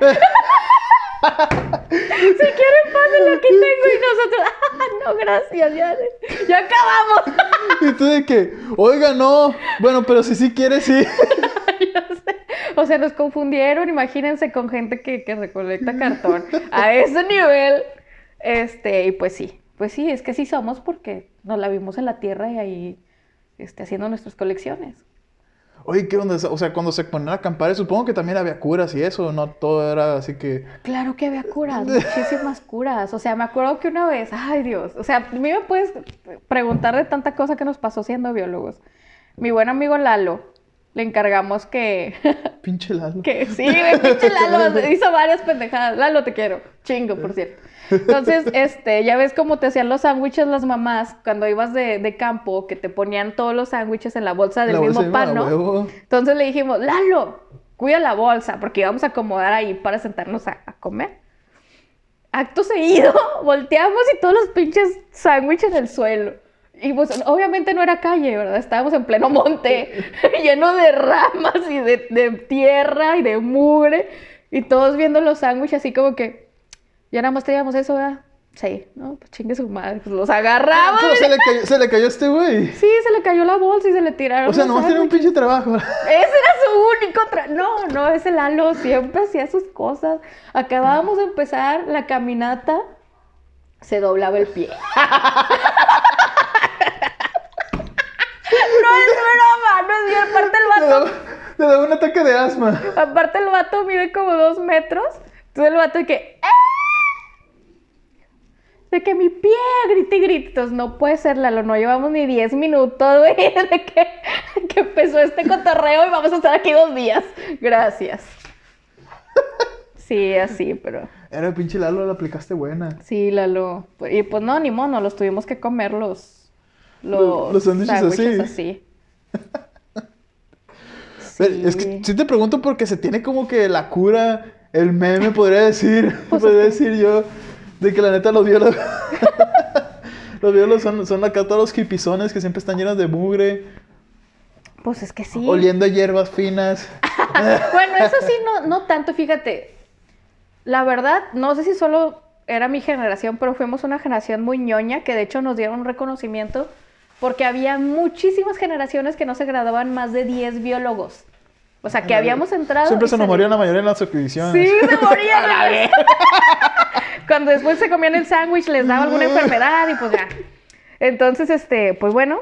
si quieren pasen aquí tengo y nosotros, "Ah, no, gracias, ya, ya acabamos. Y tú de que, oiga, no. Bueno, pero si sí quieres, sí. O sea, nos confundieron, imagínense con gente que, que recolecta cartón a ese nivel. Este, y pues sí, pues sí, es que sí somos porque nos la vimos en la tierra y ahí este, haciendo nuestras colecciones. Oye, ¿qué onda? O sea, cuando se ponen a acampar, supongo que también había curas y eso, no todo era así que. Claro que había curas, muchísimas curas. O sea, me acuerdo que una vez, ay Dios, o sea, a mí me puedes preguntar de tanta cosa que nos pasó siendo biólogos. Mi buen amigo Lalo, le encargamos que Pinche Lalo. Que sí, pinche Lalo hizo varias pendejadas. Lalo, te quiero. Chingo, por cierto. Entonces, este, ya ves cómo te hacían los sándwiches las mamás cuando ibas de, de campo, que te ponían todos los sándwiches en la bolsa del La mismo bolsa pan. Entonces le dijimos, Lalo, cuida la bolsa, porque íbamos a acomodar ahí para sentarnos a, a comer. Acto seguido, volteamos y todos los pinches sándwiches en el suelo. Y pues obviamente no era calle, ¿verdad? Estábamos en pleno monte, lleno de ramas y de, de tierra y de mugre. Y todos viendo los sándwiches así como que, ya nada más teníamos eso, ¿verdad? Sí, ¿no? Pues chingue su madre, pues los agarraba. Pero se le cayó, se le cayó a este güey. Sí, se le cayó la bolsa y se le tiraron. O sea, nomás tenía un pinche trabajo. Ese era su único tra- No, no, ese Lalo siempre hacía sus cosas. Acabábamos de empezar la caminata, se doblaba el pie. no es broma, no es bien. Aparte el vato, le daba un ataque de asma. aparte el vato mide como dos metros. Entonces el vato que. ¡ah! De que mi pie grita y grita. Entonces, no puede ser, Lalo. No llevamos ni 10 minutos, güey, de que, que empezó este cotorreo y vamos a estar aquí dos días. Gracias. Sí, así, pero. Era el pinche Lalo, la aplicaste buena. Sí, Lalo. Y pues no, ni mono, los tuvimos que comer los. Los- Los, los sándwiches así. así. Pero Es que Sí. sí te pregunto porque se tiene como que la cura, el meme, podría decir, Pues podría decir yo, de que la neta los violos, los violos son, son acá todos los hipizones que siempre están llenos de mugre, Pues es que sí. oliendo hierbas finas. Bueno, eso sí, no, no tanto, fíjate. La verdad, no sé si solo era mi generación, pero fuimos una generación muy ñoña que de hecho nos dieron un reconocimiento porque había muchísimas generaciones que no se graduaban más de 10 biólogos. O sea, que habíamos entrado. Siempre se nos morían la mayoría en las expediciones. Sí, se morían. Cuando después se comían el sándwich les daba alguna enfermedad y pues ya. Entonces, este, pues bueno,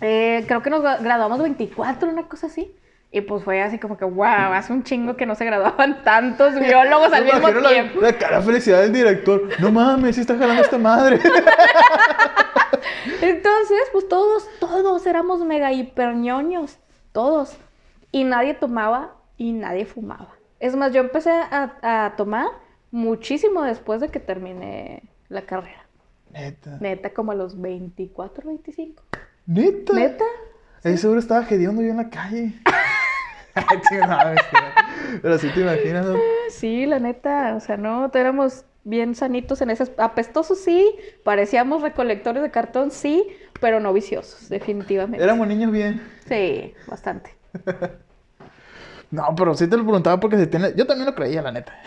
eh, creo que nos gra- graduamos 24, una cosa así. Y pues fue así como que, wow, hace un chingo que no se graduaban tantos biólogos al mismo tiempo. La, la cara felicidad del director. No mames, sí está jalando esta madre. Entonces, pues todos, todos éramos mega hiper ñoños, todos. Y nadie tomaba y nadie fumaba. Es más, yo empecé a, a tomar muchísimo después de que terminé la carrera. Neta. Neta, como a los 24, 25. Neta. Neta. Ahí seguro estaba hediondo yo en la calle. Pero- sí te imaginas, ¿no? Sí, la neta, o sea, no, éramos bien sanitos en ese... Apestosos sí, parecíamos recolectores de cartón sí, pero no viciosos, definitivamente. Éramos niños bien. Sí, bastante. No, pero sí te lo preguntaba porque se tiene. Yo también lo creía, la neta.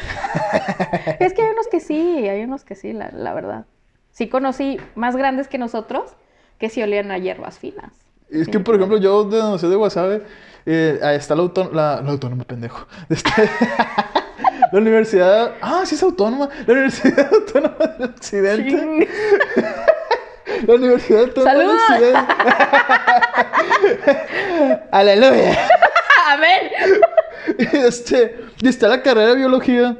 Es que hay unos que sí, hay unos que sí, la, la verdad. Sí conocí más grandes que nosotros que sí olían a hierbas finas. Es que, por ejemplo, yo de donde soy de Guasave, eh, ahí está la, autónoma, la, autónoma, pendejo. Este, la universidad. Ah, sí es autónoma. La Universidad Autónoma del Occidente. La Universidad Autónoma ¡Saludos! del Occidente. Aleluya. A ver. Y este, y está la carrera de biología.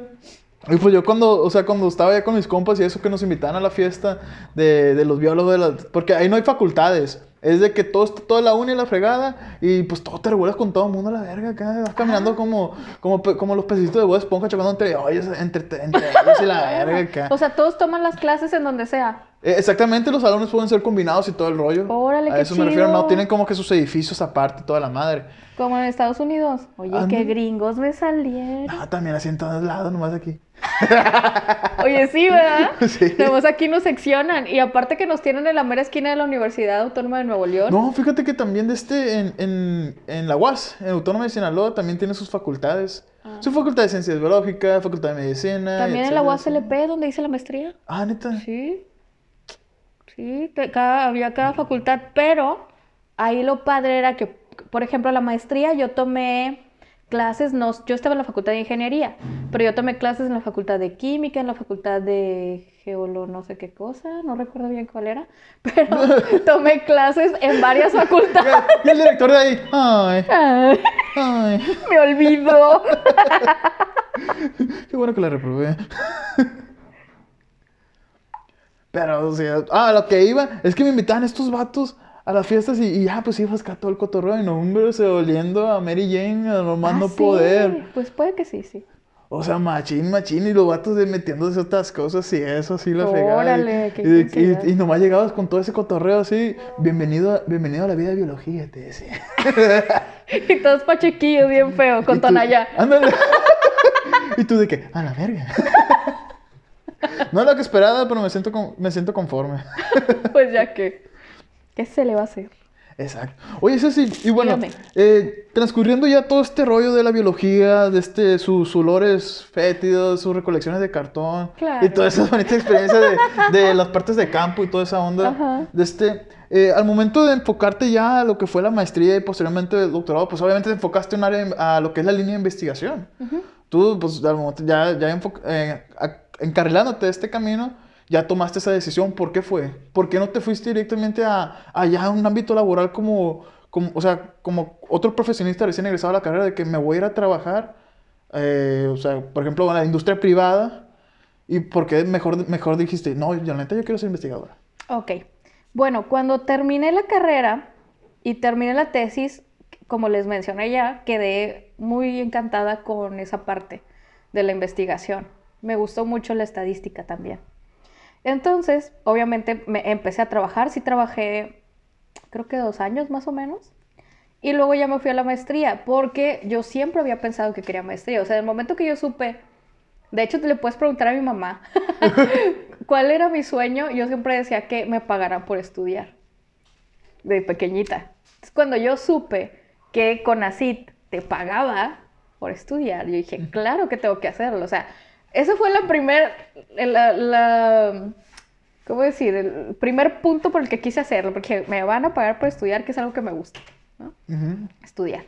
Y pues yo cuando, o sea, cuando estaba ya con mis compas y eso que nos invitaban a la fiesta de, de los biólogos, de las- porque ahí no hay facultades. Es de que todo está toda la uni y la fregada y pues todo te regulas con todo el mundo a la verga acá. Vas caminando como, como, como los pececitos de Bob Esponja chocando entre ellos, entre, entre ellos y la verga acá. O sea, todos toman las clases en donde sea. Eh, Exactamente, los salones pueden ser combinados y todo el rollo. Órale, a qué eso me refiero, no tienen como que sus edificios aparte, toda la madre. Como en Estados Unidos. Oye, Anda. qué gringos me salieron. Ah, también así en todos lados, nomás aquí. Oye, sí, ¿verdad? Sí. Nomás aquí nos seccionan. Y aparte que nos tienen en la mera esquina de la Universidad Autónoma de Nuevo León. No, fíjate que también de este, en, en, en la UAS, en Autónoma de Sinaloa, también tiene sus facultades. Su facultad de Ciencias Biológicas, facultad de Medicina. Ah. También en la etcétera, UASLP, donde hice la maestría. etcétera. Ah, neta. Sí. Sí, te- cada, había cada facultad, pero ahí lo padre era que, por ejemplo, la maestría yo tomé clases, no, yo estaba en la facultad de ingeniería, pero yo tomé clases en la facultad de química, en la facultad de geolo, no sé qué cosa, no recuerdo bien cuál era, pero tomé clases en varias facultades. Y el director de ahí, ay, Ay, ay, me olvidó. qué bueno que la reprobé. Pero, o sea, ah, lo que iba es que me invitaban estos vatos a las fiestas y, ya, pues ibas acá todo el cotorreo y no, hombre, se oliendo a Mary Jane, a lo más Ah, no sí, poder. Pues puede que sí, sí. O sea, machín, machín, y los vatos de metiéndose otras cosas y eso, así la fregada. y- Órale, qué y, y, y nomás llegabas con todo ese cotorreo así, bienvenido, a- bienvenido a la vida de biología, te decía. Y todos pachequillos bien feo, con tonalla. Ándale. y tú de que, a la verga. No es lo que esperaba, pero me siento, con- me siento conforme. Pues ya que. ¿Qué se le va a hacer? Exacto. Oye, Ceci, y bueno, eh, transcurriendo ya todo este rollo de la biología, de este, sus olores fétidos, sus recolecciones de cartón, Claro. y toda esa bonita experiencia de, de las partes de campo y toda esa onda, Ajá. de este, eh, al momento de enfocarte ya a lo que fue la maestría y posteriormente el doctorado, pues obviamente te enfocaste en un área, a lo que es la línea de investigación. Tú, pues, al momento, ya, ya eh, a- encarrilándote de este camino, ya tomaste esa decisión. ¿Por qué fue? ¿Por qué no te fuiste directamente a, allá a un ámbito laboral como, como, o sea, como otro profesionista recién egresado a la carrera de que me voy a ir a trabajar, eh, o sea, por ejemplo, en la industria privada? ¿Y por qué mejor, mejor dijiste, no, yo la neta yo quiero ser investigadora? Ok. Bueno, cuando terminé la carrera y terminé la tesis, como les mencioné ya, quedé muy encantada con esa parte de la investigación. Me gustó mucho la estadística también. Entonces, obviamente, me empecé a trabajar. Sí trabajé, creo que dos años más o menos. Y luego ya me fui a la maestría, porque yo siempre había pensado que quería maestría. O sea, en el momento que yo supe, de hecho, te le puedes preguntar a mi mamá cuál era mi sueño. Yo siempre decía que me pagaran por estudiar, de pequeñita. Entonces, cuando yo supe que Conacit te pagaba por estudiar, yo dije, claro que tengo que hacerlo. O sea, ese fue la primer, la, la- ¿cómo decir? El primer punto por el que quise hacerlo, porque me van a pagar por estudiar, que es algo que me gusta, ¿no? Estudiar.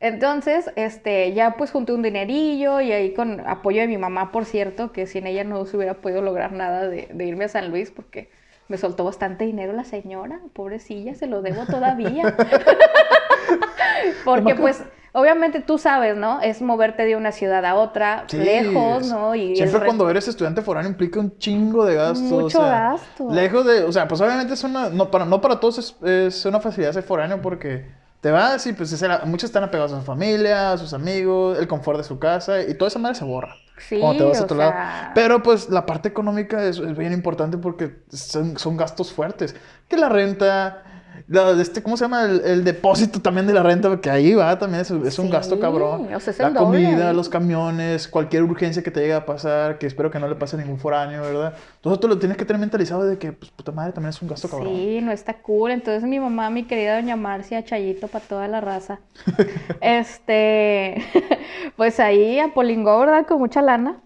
Entonces, este, ya pues junté un dinerillo y ahí con apoyo de mi mamá, por cierto, que sin ella no se hubiera podido lograr nada de, de irme a San Luis porque me soltó bastante dinero la señora, pobrecilla, se lo debo todavía. porque pues, obviamente tú sabes, ¿no? Es moverte de una ciudad a otra, Sí, lejos, ¿no? Y Siempre re- cuando eres estudiante foráneo implica un chingo de gastos. Mucho o sea, gasto. Lejos de, o sea, pues obviamente es una, no para, no para todos es, es una facilidad ser foráneo porque te vas y pues es muchos están apegados a su familia, a sus amigos, el confort de su casa y toda esa madre se borra. Sí, cuando te vas a otro lado. Pero pues la parte económica es, es bien importante porque son, son gastos fuertes. Que la renta, la, este, ¿cómo se llama? El, el depósito también de la renta, porque ahí va también, es, es un gasto cabrón. o sea, es la doble comida, los camiones, cualquier urgencia que te llegue a pasar, que espero que no le pase a ningún foráneo, ¿verdad? Todo esto lo tienes que tener mentalizado de que, pues, puta madre, también es un gasto cabrón. Sí, no está cool. Entonces mi mamá, mi querida doña Marcia, Chayito para toda la raza. este, pues ahí apolingó, ¿verdad? Con mucha lana.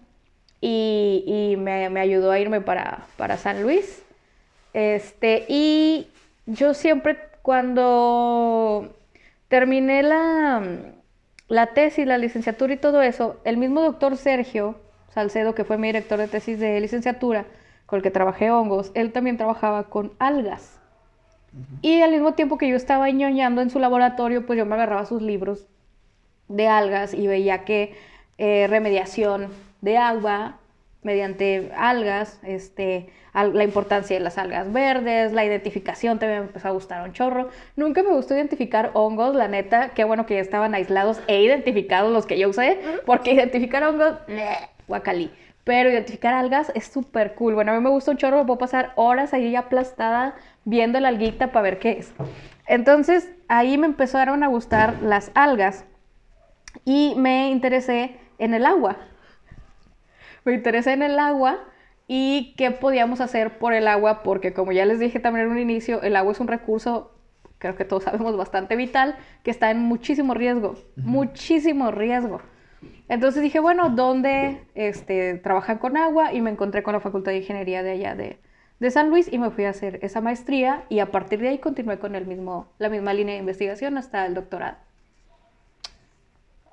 Y, y me, me ayudó a irme para, para San Luis. Este, y yo siempre cuando terminé la, la tesis, la licenciatura y todo eso, el mismo doctor Sergio Salcedo, que fue mi director de tesis de licenciatura, con el que trabajé hongos, él también trabajaba con algas. Y al mismo tiempo que yo estaba ñoñando en su laboratorio, pues yo me agarraba sus libros de algas y veía que eh, remediación de agua mediante algas, este, al- la importancia de las algas verdes, la identificación también me empezó a gustar un chorro. Nunca me gustó identificar hongos, la neta, qué bueno que ya estaban aislados e identificados los que yo usé, porque identificar hongos, guacalí. Pero identificar algas es súper cool. Bueno, a mí me gusta un chorro, me puedo pasar horas ahí aplastada viendo la alguita para ver qué es. Entonces, ahí me empezaron a gustar las algas y me interesé en el agua. Me interesé en el agua y qué podíamos hacer por el agua, porque como ya les dije también en un inicio, el agua es un recurso, creo que todos sabemos, bastante vital, que está en muchísimo riesgo, muchísimo riesgo. Entonces dije, bueno, ¿dónde este, trabajan con agua? Y me encontré con la Facultad de Ingeniería de allá de, de San Luis y me fui a hacer esa maestría y a partir de ahí continué con el mismo, la misma línea de investigación hasta el doctorado.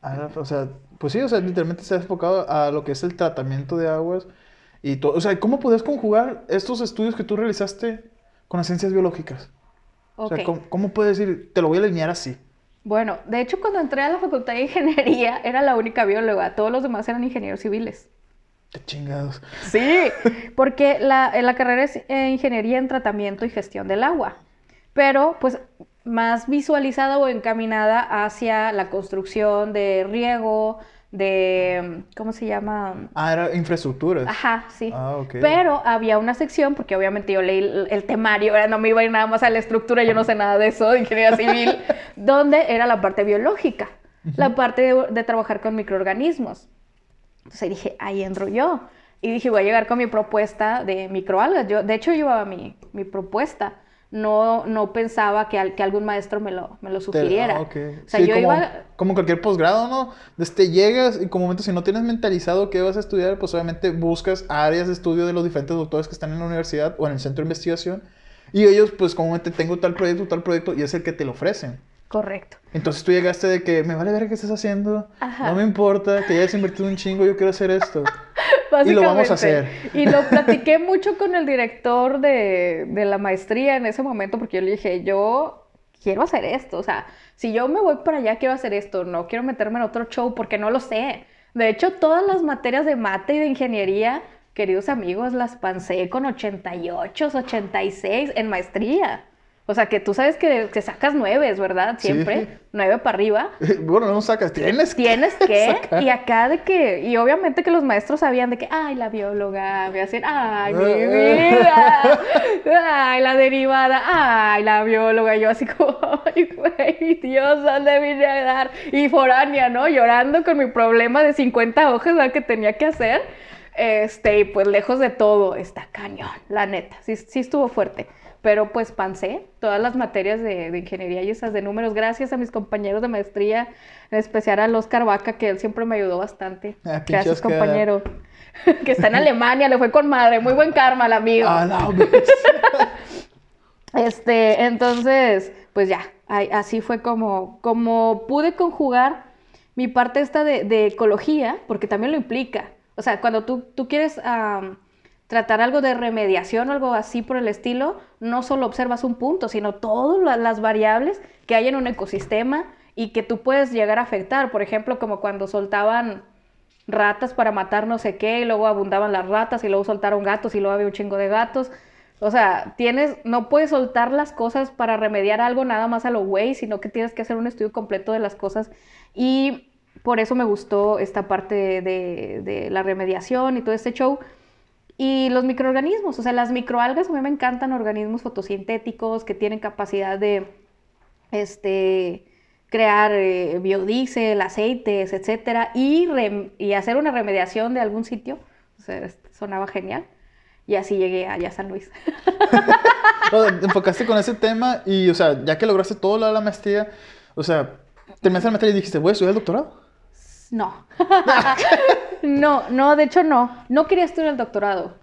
Ah, o sea, pues sí, o sea, literalmente se ha enfocado a lo que es el tratamiento de aguas y todo. O sea, ¿cómo podías conjugar estos estudios que tú realizaste con las ciencias biológicas? O sea. ¿cómo, cómo puedes decir, te lo voy a alinear así? Bueno, de hecho cuando entré a la Facultad de Ingeniería era la única bióloga, todos los demás eran ingenieros civiles. Qué chingados. Sí, porque la, la carrera es eh, ingeniería en tratamiento y gestión del agua, pero pues más visualizada o encaminada hacia la construcción de riego, de, ¿cómo se llama? Ah, era infraestructuras. Ajá, sí. Ah, ok. Pero había una sección, porque obviamente yo leí el, el temario, ¿verdad? no me iba a ir nada más a la estructura, yo no sé nada de eso, de ingeniería civil, donde era la parte biológica, la parte de, de trabajar con microorganismos. Entonces dije, ahí entro yo. Y dije, voy a llegar con mi propuesta de microalgas. Yo, de hecho, yo llevaba mi, mi propuesta. No, no pensaba que, al- que algún maestro me lo, me lo sugiriera. ah. O sea, Sí, yo como, iba... como cualquier posgrado, ¿no? Este, llegas y como momento, si no tienes mentalizado qué vas a estudiar, pues obviamente buscas áreas de estudio de los diferentes doctores que están en la universidad o en el centro de investigación. Y ellos, pues, comúnmente tengo tal proyecto, tal proyecto, y es el que te lo ofrecen. Correcto. Entonces tú llegaste de que me vale ver qué estás haciendo, Ajá. no me importa, que ya hayas invertido un chingo, yo quiero hacer esto. Y lo vamos a hacer. Y lo platiqué mucho con el director de, de la maestría en ese momento, porque yo le dije, yo quiero hacer esto. O sea, si yo me voy para allá, quiero hacer esto. No quiero meterme en otro show porque no lo sé. De hecho, todas las materias de mate y de ingeniería, queridos amigos, las pancé con 88, 86 en maestría. O sea, que tú sabes que, que sacas nueves, ¿verdad? Sí. Siempre, nueve para arriba. bueno, no sacas, tienes que Tienes que, sacar. y acá de que, y obviamente que los maestros sabían de que, ay, la bióloga, me hacían, ay, mi Ah, vida, ay, la derivada, ay, la bióloga, y yo así como, ay, güey, Dios, ¿dónde vine a dar? Y foránea, ¿no? Llorando con mi problema de 50 hojas, ¿verdad? Que tenía que hacer, este, y pues lejos de todo, está cañón, la neta, sí, sí estuvo fuerte. Pero pues pancé todas las materias de, de ingeniería y esas de números, gracias a mis compañeros de maestría, en especial al Oscar Vaca, que él siempre me ayudó bastante. Ah, gracias, Oscar. compañero. que está en Alemania, le fue con madre, muy buen karma al amigo. Ah, no. Este, entonces, pues ya, así fue como, como pude conjugar mi parte esta de, de ecología, porque también lo implica. O sea, cuando tú, tú quieres am, tratar algo de remediación o algo así por el estilo, no solo observas un punto, sino todas la- las variables que hay en un ecosistema y que tú puedes llegar a afectar. Por ejemplo, como cuando soltaban ratas para matar no sé qué, y luego abundaban las ratas, y luego soltaron gatos, y luego había un chingo de gatos. O sea, tienes, no puedes soltar las cosas para remediar algo nada más a lo güey, sino que tienes que hacer un estudio completo de las cosas. Y por eso me gustó esta parte de la remediación y todo este show. Y los microorganismos, o sea, las microalgas a mí me encantan, organismos fotosintéticos que tienen capacidad de, este, crear eh, biodiesel, aceites, etcétera, y, y hacer una remediación de algún sitio. O sea, este, sonaba genial. Y así llegué allá a San Luis. Te enfocaste con ese tema y, o sea, ya que lograste todo lo de la maestría, o sea, terminaste la maestría y dijiste, voy a estudiar el doctorado. No. no, no, de hecho no. No quería estudiar el doctorado.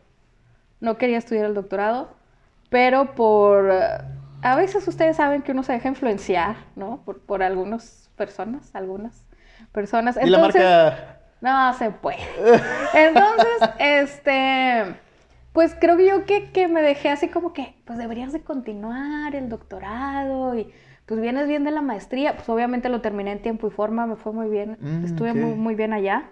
No quería estudiar el doctorado, pero por... eh, A veces ustedes saben que uno se deja influenciar, ¿no? Por, por algunas personas, algunas personas. y la marca... No se puede. Entonces, este, pues creo que yo que, que me dejé así como que, pues deberías de continuar el doctorado y pues vienes bien de la maestría. Pues obviamente lo terminé en tiempo y forma, me fue muy bien, Mm, estuve muy, muy bien allá.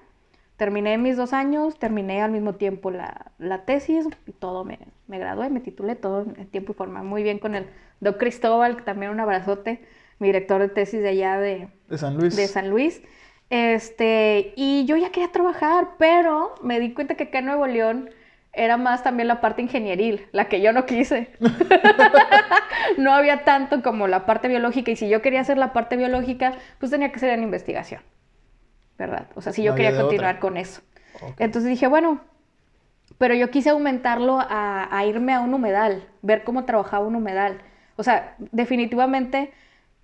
Terminé mis dos años, terminé al mismo tiempo la, la tesis y todo, me, me gradué, me titulé todo en tiempo y forma. Muy bien con el doc Cristóbal, que también un abrazote, mi director de tesis de allá de, De San Luis. de San Luis. Este, y yo ya quería trabajar, pero me di cuenta que acá en Nuevo León era más también la parte ingenieril, la que yo no quise. no había tanto como la parte biológica, y si yo quería hacer la parte biológica, pues tenía que ser en investigación, ¿verdad? O sea, si yo No quería continuar otra. con eso. Entonces dije, bueno, pero yo quise aumentarlo a, a irme a un humedal, ver cómo trabajaba un humedal. O sea, definitivamente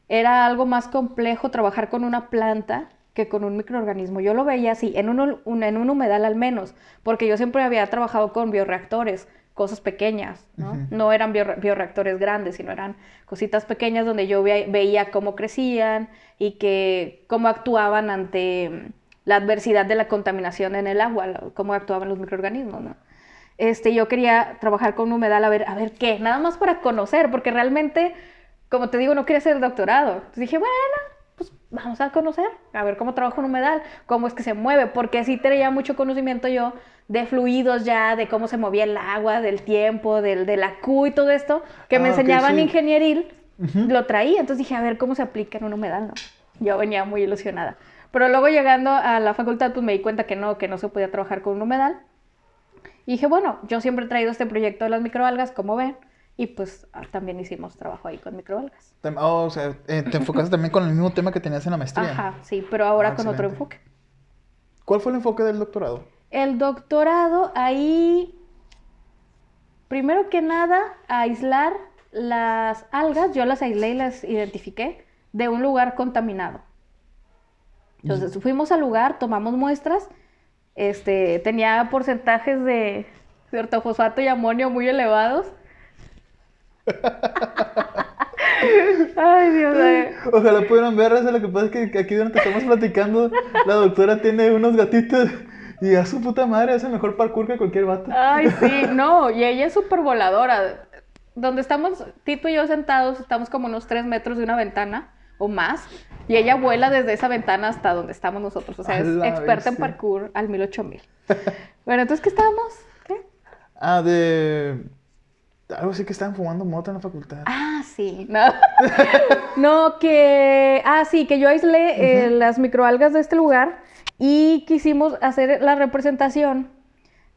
era algo más complejo trabajar con una planta que con un microorganismo. Yo lo veía así, en un, un- en un humedal al menos, porque yo siempre había trabajado con bioreactores, cosas pequeñas, ¿no? Ujú. No eran bioreactores grandes, sino eran cositas pequeñas donde yo ve- veía cómo crecían y que cómo actuaban ante mm, la adversidad de la contaminación en el agua, cómo actuaban los microorganismos, ¿no? Este, yo quería trabajar con un humedal a ver, a ver qué, nada más para conocer, porque realmente, como te digo, no quería hacer doctorado. Entonces dije, bueno, vamos a conocer, a ver cómo trabaja un humedal, cómo es que se mueve, porque sí tenía mucho conocimiento yo de fluidos ya, de cómo se movía el agua, del tiempo, del, de la Q y todo esto, que me Ah, enseñaban sí. ingenieril, lo traía. Entonces dije, a ver cómo se aplica en un humedal, ¿no? Yo venía muy ilusionada. Pero luego llegando a la facultad, pues me di cuenta que no, que no se podía trabajar con un humedal. Y dije, bueno, yo siempre he traído este proyecto de las microalgas, como ven, y pues ah, también hicimos trabajo ahí con microalgas. Oh, o sea, eh, te enfocaste también con el mismo tema que tenías en la maestría. Ajá, sí, pero ahora Ah, con otro excelente. enfoque. ¿Cuál fue el enfoque del doctorado? El doctorado, ahí, primero que nada, aislar las algas yo las aislé y las identifiqué de un lugar contaminado. Entonces fuimos al lugar, tomamos muestras, este, tenía porcentajes de, de ortofosfato y amonio muy elevados. Ay, Dios mío. Ojalá pudieran ver eso. Lo que pasa es que aquí donde estamos platicando, la doctora tiene unos gatitos y a su puta madre hace mejor parkour que cualquier vato. Ay, sí, no, y ella es súper voladora. Donde estamos, Tito y yo sentados, estamos como unos tres metros de una ventana o más, y ella vuela desde esa ventana hasta donde estamos nosotros. O sea, A es experta en parkour al mil ocho mil. Bueno, entonces, ¿qué estábamos? ¿Qué? Ah, de. Algo así que estaban fumando mota en la facultad. Ah, sí. No, No, que. Ah, sí, que yo aislé eh, las microalgas de este lugar y quisimos hacer la representación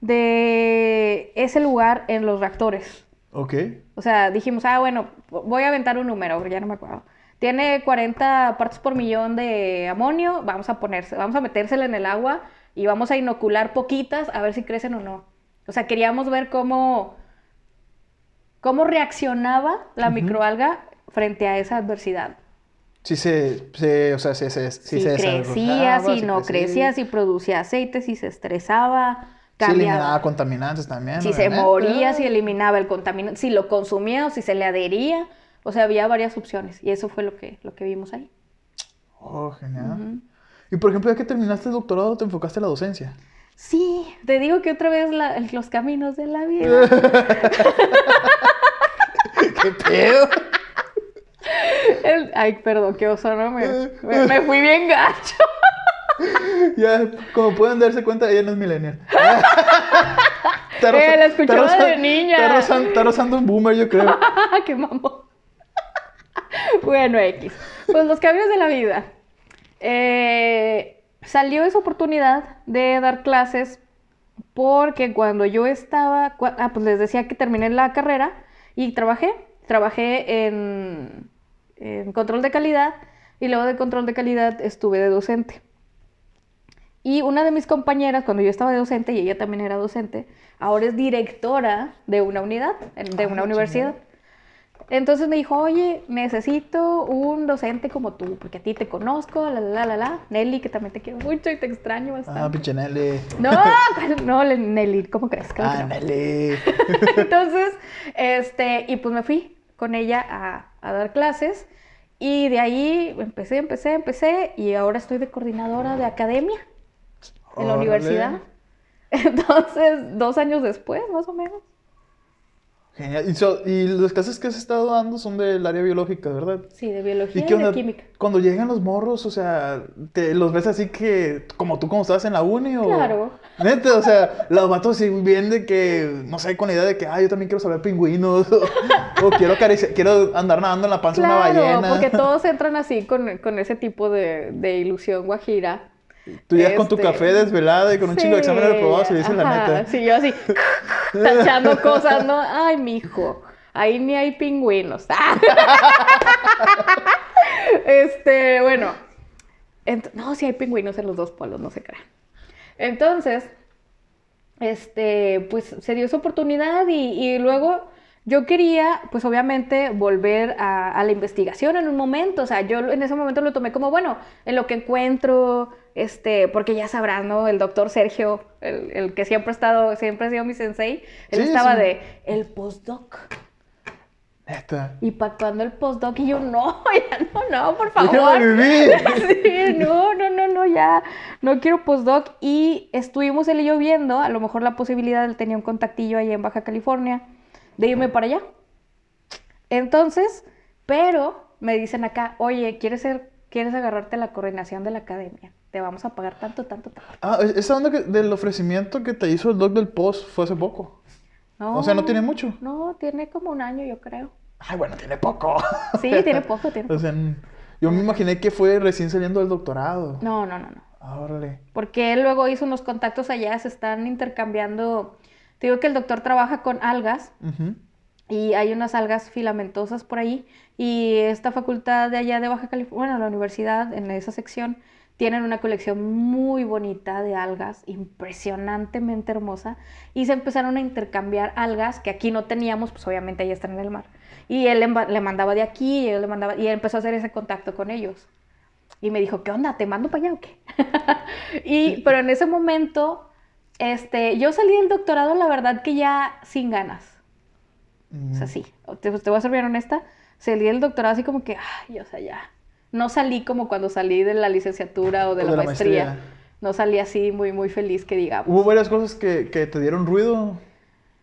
de ese lugar en los reactores. Ok. O sea, dijimos, ah, bueno, voy a aventar un número, ya no me acuerdo. Tiene 40 partes por millón de amonio, vamos a ponerse, vamos a metérsela en el agua y vamos a inocular poquitas a ver si crecen o no. O sea, queríamos ver cómo, cómo reaccionaba la microalga frente a esa adversidad. Si se, se- o sea, si se, si Si, se crecía, si no crecía, si producía aceite, si se estresaba, Si eliminaba cambiaba. contaminantes también. si se moría, si eliminaba el contaminante, si lo consumía o si se le adhería. O sea, había varias opciones y eso fue lo que, lo que vimos ahí. Oh, genial. Y por ejemplo, ya que terminaste el doctorado, te enfocaste en la docencia. Sí, te digo que otra vez la- los caminos de la vida. ¿Qué pedo? El- ay, perdón, qué oso, ¿no? Me, me- me fui bien gacho. ya, como pueden darse cuenta, ella no es millennial. Eh, la escuchaba de niña. Está rozando, está rozando un boomer, yo creo. ¡Qué mamón! bueno, X. Pues los cambios de la vida. Eh, salió esa oportunidad de dar clases porque cuando yo estaba, ah, pues les decía que terminé la carrera y trabajé, trabajé en, en control de calidad y luego de control de calidad estuve de docente. Y una de mis compañeras, cuando yo estaba de docente, y ella también era docente, ahora es directora de una unidad, de Ah, una universidad. Entonces me dijo, oye, necesito un docente como tú, porque a ti te conozco, la, la, la, la. Nelly, que también te quiero mucho y te extraño bastante. Ah, pinche Nelly. No, no, Nelly, ¿cómo crees? Ah. Nelly. Entonces, este, y pues me fui con ella a, a dar clases y de ahí empecé, empecé, empecé y ahora estoy de coordinadora de academia en la Órale. universidad. Entonces, dos años después, más o menos. Genial. Y, so- y las clases que has estado dando son del área biológica, ¿verdad? Sí, de biología ¿Y de química. Cuando llegan los morros, o sea, te, ¿los ves así que, como tú como estabas en la uni o...? Claro. Neta, o sea, los vatos sí bien de que, no sé, con la idea de que, ah, yo también quiero saber pingüinos, o, o quiero acariciar, quiero andar nadando en la panza de una Claro, ballena. porque todos entran así con, con ese tipo de, de ilusión guajira. Tú llegas con tu este, café desvelada y con un chingo de exámenes reprobados y dices la neta. Sí, yo así, tachando cosas, ¿no? Ay, mijo, ahí ni hay pingüinos. este, bueno. no, sí hay pingüinos en los dos polos, no se crean. Entonces, este, pues se dio esa oportunidad y, y luego yo quería, pues obviamente, volver a, a la investigación en un momento. O sea, yo en ese momento lo tomé como, bueno, en lo que encuentro, este, porque ya sabrás, ¿no? El doctor Sergio, el, el que siempre ha estado, siempre ha sido mi sensei, él Sí, estaba sí. de el postdoc. Y para cuando el postdoc y yo, no, ya no, no, por favor. vivir. Sí, no, no, no, no, ya no quiero postdoc. Y estuvimos él y yo viendo, a lo mejor la posibilidad, él tenía un contactillo ahí en Baja California, de irme para allá. Entonces, pero me dicen acá, oye, ¿quieres ser, quieres agarrarte la coordinación de la academia? Te vamos a pagar tanto, tanto, tanto. Ah, es- esa onda que- del ofrecimiento que te hizo el doc del post fue hace poco. O sea, ¿no tiene mucho? No, tiene como un año, yo creo. Ay, bueno, tiene poco. Sí, tiene poco, tiene O poco. sea, n- yo me imaginé que fue recién saliendo del doctorado. No, no, no, no. Órale. Porque él luego hizo unos contactos allá, se están intercambiando. Te digo que el doctor trabaja con algas Ujú. y hay unas algas filamentosas por ahí. Y esta facultad de allá de Baja California, bueno, la universidad en esa sección, tienen una colección muy bonita de algas, impresionantemente hermosa, y se empezaron a intercambiar algas que aquí no teníamos, pues obviamente ahí están en el mar. Y él le, mandaba de aquí, y él le mandaba, y él empezó a hacer ese contacto con ellos. Y me dijo, ¿qué onda? ¿Te mando para allá o qué? y, pero en ese momento, este, yo salí del doctorado, la verdad que ya sin ganas. O sea, mm. sí, te, te voy a ser bien honesta, salí del doctorado así como que, ay, o sea, ya. No salí como cuando salí de la licenciatura o de, la, maestría. No salí así muy, muy feliz, que digamos. ¿Hubo varias cosas que, que te dieron ruido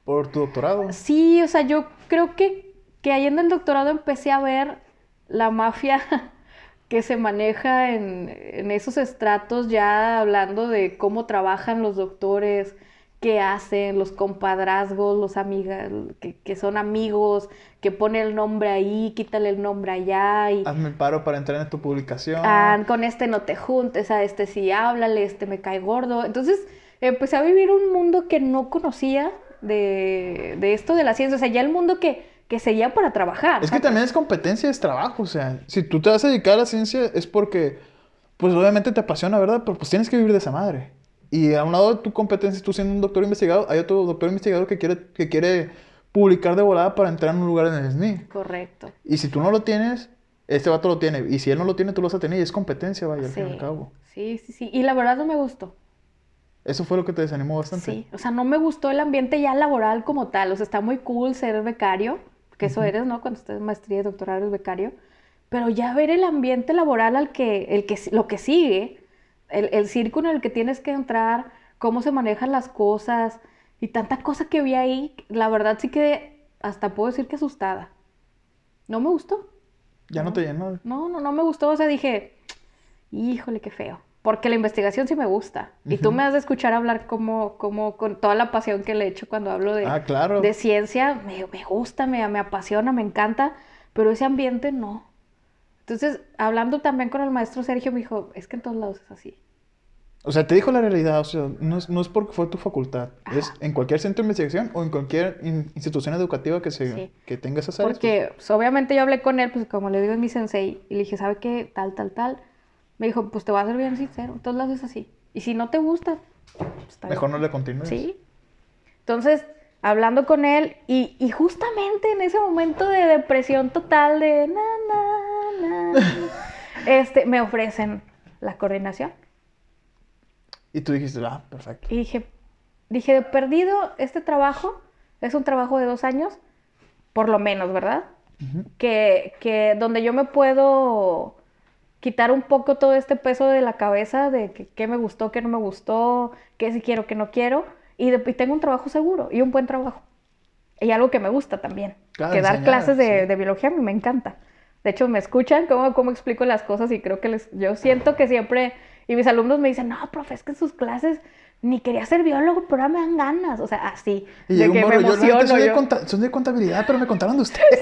por tu doctorado? Sí, o sea, yo creo que, que ahí en el doctorado empecé a ver la mafia que se maneja en, en, esos estratos, ya hablando de cómo trabajan los doctores, qué hacen, los compadrazgos, los amigas, que, que, son amigos, que pone el nombre ahí, quítale el nombre allá. Y, Hazme el paro para entrar en tu publicación. Ah, con este no te juntes, a este sí háblale, este me cae gordo. Entonces empecé a vivir un mundo que no conocía de, de esto de la ciencia, o sea, ya el mundo que que seguía para trabajar. Es que también es competencia, es trabajo. O sea, si tú te vas a dedicar a la ciencia es porque, pues obviamente te apasiona, ¿verdad? Pero pues tienes que vivir de esa madre. Y a un lado de tu competencia, tú siendo un doctor investigador, hay otro doctor investigador que quiere, que quiere publicar de volada para entrar en un lugar en el SNI. Correcto. Y si tú no lo tienes, este vato lo tiene. Y si él no lo tiene, tú lo vas a tener. Y es competencia, vaya, al fin y al cabo. Sí, sí, sí. Y la verdad no me gustó. Eso fue lo que te desanimó bastante. Sí, o sea, no me gustó el ambiente ya laboral como tal. O sea, está muy cool ser becario que eso eres, ¿no? Cuando estás en maestría y doctorado eres becario, pero ya ver el ambiente laboral al que, el que lo que sigue, el, el círculo en el que tienes que entrar, cómo se manejan las cosas y tanta cosa que vi ahí, la verdad sí que hasta puedo decir que asustada. No me gustó. ¿Ya no, te llenó? No, no, no me gustó. O sea, dije, híjole, qué feo porque la investigación sí me gusta. Y tú me has de escuchar hablar como, como con toda la pasión que le echo cuando hablo de, ah, claro. de ciencia. Me, me gusta, me, me, apasiona, me encanta, pero ese ambiente no. Entonces, hablando también con el maestro Sergio, me dijo, es que en todos lados es así. O sea, te dijo la realidad, o sea, no es, no es porque fue tu facultad, es en cualquier centro de investigación o en cualquier institución educativa que, se, que tenga esas áreas. Porque pues. pues, obviamente yo hablé con él, pues como le digo, es mi sensei, y le dije, ¿sabe qué? Tal, tal, tal me dijo, pues te voy a ser bien sincero, todos lados es así. Y si no te gusta, pues, Mejor no le continúes. Sí. Entonces, hablando con él, y, y, justamente en ese momento de depresión total, de na, este, me ofrecen la coordinación. Y tú dijiste, ah, perfecto. Y dije, dije, perdido este trabajo, es un trabajo de dos años, por lo menos, ¿verdad? que, que donde yo me puedo quitar un poco todo este peso de la cabeza de qué me gustó, qué no me gustó, qué sí quiero, qué no quiero, y, tengo un trabajo seguro y un buen trabajo. Y algo que me gusta también, que dar clases de, biología a mí me encanta. De hecho, me escuchan cómo, cómo explico las cosas y creo que les, yo siento que siempre, y mis alumnos me dicen, no, profe, es que en sus clases ni quería ser biólogo, pero ahora me dan ganas. O sea, así. de que me emociono. Yo, soy, De de contabilidad, pero me contaron de ustedes.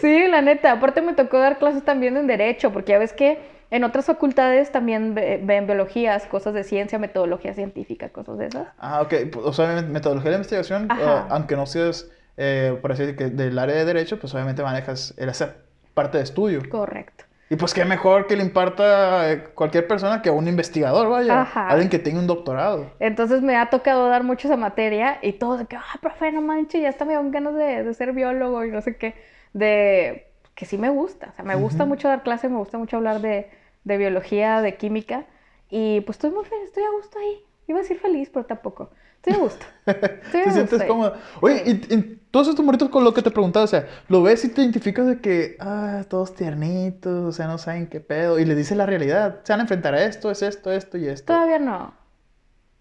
Sí. la neta. Aparte me tocó dar clases también en Derecho, porque ya ves que en otras facultades también ven biologías, cosas de ciencia, metodología científica, cosas de esas. Ah, ok. O sea, metodología de investigación, uh, aunque no seas, eh, por así decir, del área de Derecho, pues obviamente manejas el hacer parte de estudio. Correcto. Y pues qué mejor que le imparta eh, cualquier persona que un investigador, vaya. Alguien que tenga un doctorado. Entonces me ha tocado dar mucho esa materia y todo de que, ah, profe, no manches, ya está me dan ganas de, de, ser biólogo y no sé qué. De que sí me gusta. O sea, me gusta mucho dar clases, me gusta mucho hablar de, de biología, de química. Y pues estoy muy feliz, estoy a gusto ahí. Iba a decir feliz, pero tampoco. Estoy a gusto. Estoy te sientes cómodo. Oye, y, todos estos moritos con lo que te preguntaba, o sea, ¿lo ves y te identificas de que, ah, todos tiernitos, o sea, no saben qué pedo? Y le dices la realidad. Se van a enfrentar a esto, es esto, esto y esto. Todavía no.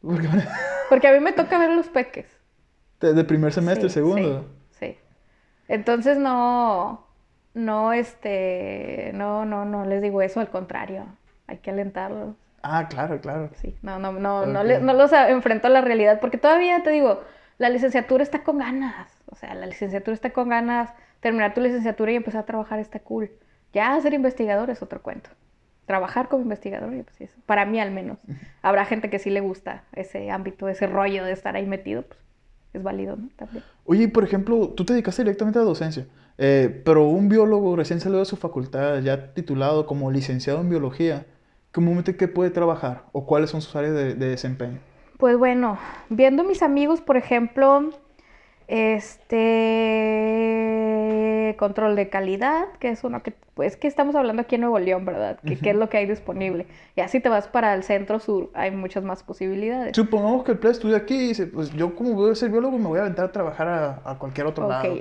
Porque a mí me toca ver los peques. De, primer semestre, segundo. Sí, sí. Entonces no, no, este, no, no, no les digo eso, al contrario. Hay que alentarlos. Ah, claro, claro. Sí, no, no, no, no, no los enfrento a la realidad, porque todavía te digo, la licenciatura está con ganas. O sea, la licenciatura está con ganas. Terminar tu licenciatura y empezar a trabajar está cool. Ya ser investigador es otro cuento. Trabajar como investigador, pues eso. Para mí al menos. Habrá gente que sí le gusta ese ámbito, ese rollo de estar ahí metido, pues es válido, ¿no? También. Oye, por ejemplo, tú te dedicaste directamente a la docencia. Eh, pero un biólogo recién salido de su facultad, ya titulado como licenciado en biología, comúnmente qué puede trabajar o cuáles son sus áreas de, de desempeño. Pues bueno, viendo mis amigos, por ejemplo, este control de calidad, que es uno que, pues que estamos hablando aquí en Nuevo León, ¿verdad? Que, ¿Qué es lo que hay disponible? Y así te vas para el centro sur, hay muchas más posibilidades. Supongamos que el play estudia aquí y dice, pues yo como voy a ser biólogo me voy a aventar a trabajar a, a cualquier otro Ok, lado.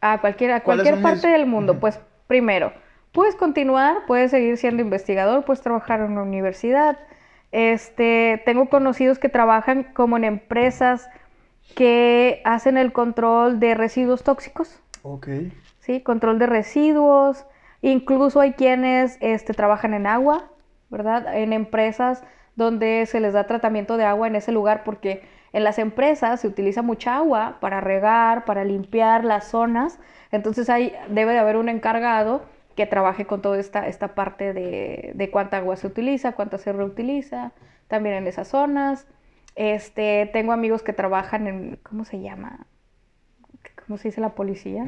a cualquier, a ¿Cuáles cualquier parte mis- del mundo, pues primero, puedes continuar, puedes seguir siendo investigador, puedes trabajar en una universidad. Este, tengo conocidos que trabajan como en empresas que hacen el control de residuos tóxicos, Ok. ¿sí? Control de residuos. Incluso hay quienes este, trabajan en agua, ¿verdad? En empresas donde se les da tratamiento de agua en ese lugar porque en las empresas se utiliza mucha agua para regar, para limpiar las zonas. Entonces ahí debe de haber un encargado que trabaje con toda esta, esta parte de, de cuánta agua se utiliza, cuánta se reutiliza, también en esas zonas. Este, tengo amigos que trabajan en, ¿cómo se llama? ¿Cómo se dice la policía?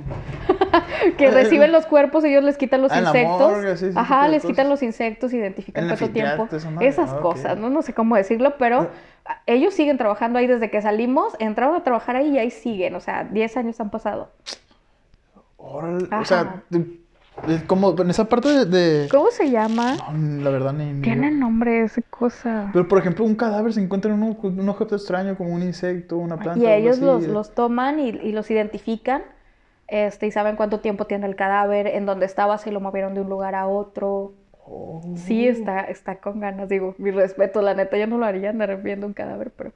que Eh, reciben los cuerpos, ellos les quitan los Ah, insectos. morgue, sí, Ajá, les quitan los insectos, identifican cuánto tiempo. Esas Ah, cosas, ¿no? No sé cómo decirlo, pero Ah. ellos siguen trabajando ahí desde que salimos, entraron a trabajar ahí y ahí siguen. O sea, 10 años han pasado. Órale, o sea, como en esa parte de... de- ¿Cómo se llama? No, la verdad ni... ni- Tiene nombre esa cosa. Pero por ejemplo, un cadáver se encuentra en un, un objeto extraño como un insecto, una planta. Y ellos así, los, eh. los toman y, y los identifican. Este, y saben cuánto tiempo tiene el cadáver, en dónde estaba, si lo movieron de un lugar a otro. Oh. Sí, está, está con ganas, digo, mi respeto, la neta, yo no lo haría andar viendo un cadáver, pero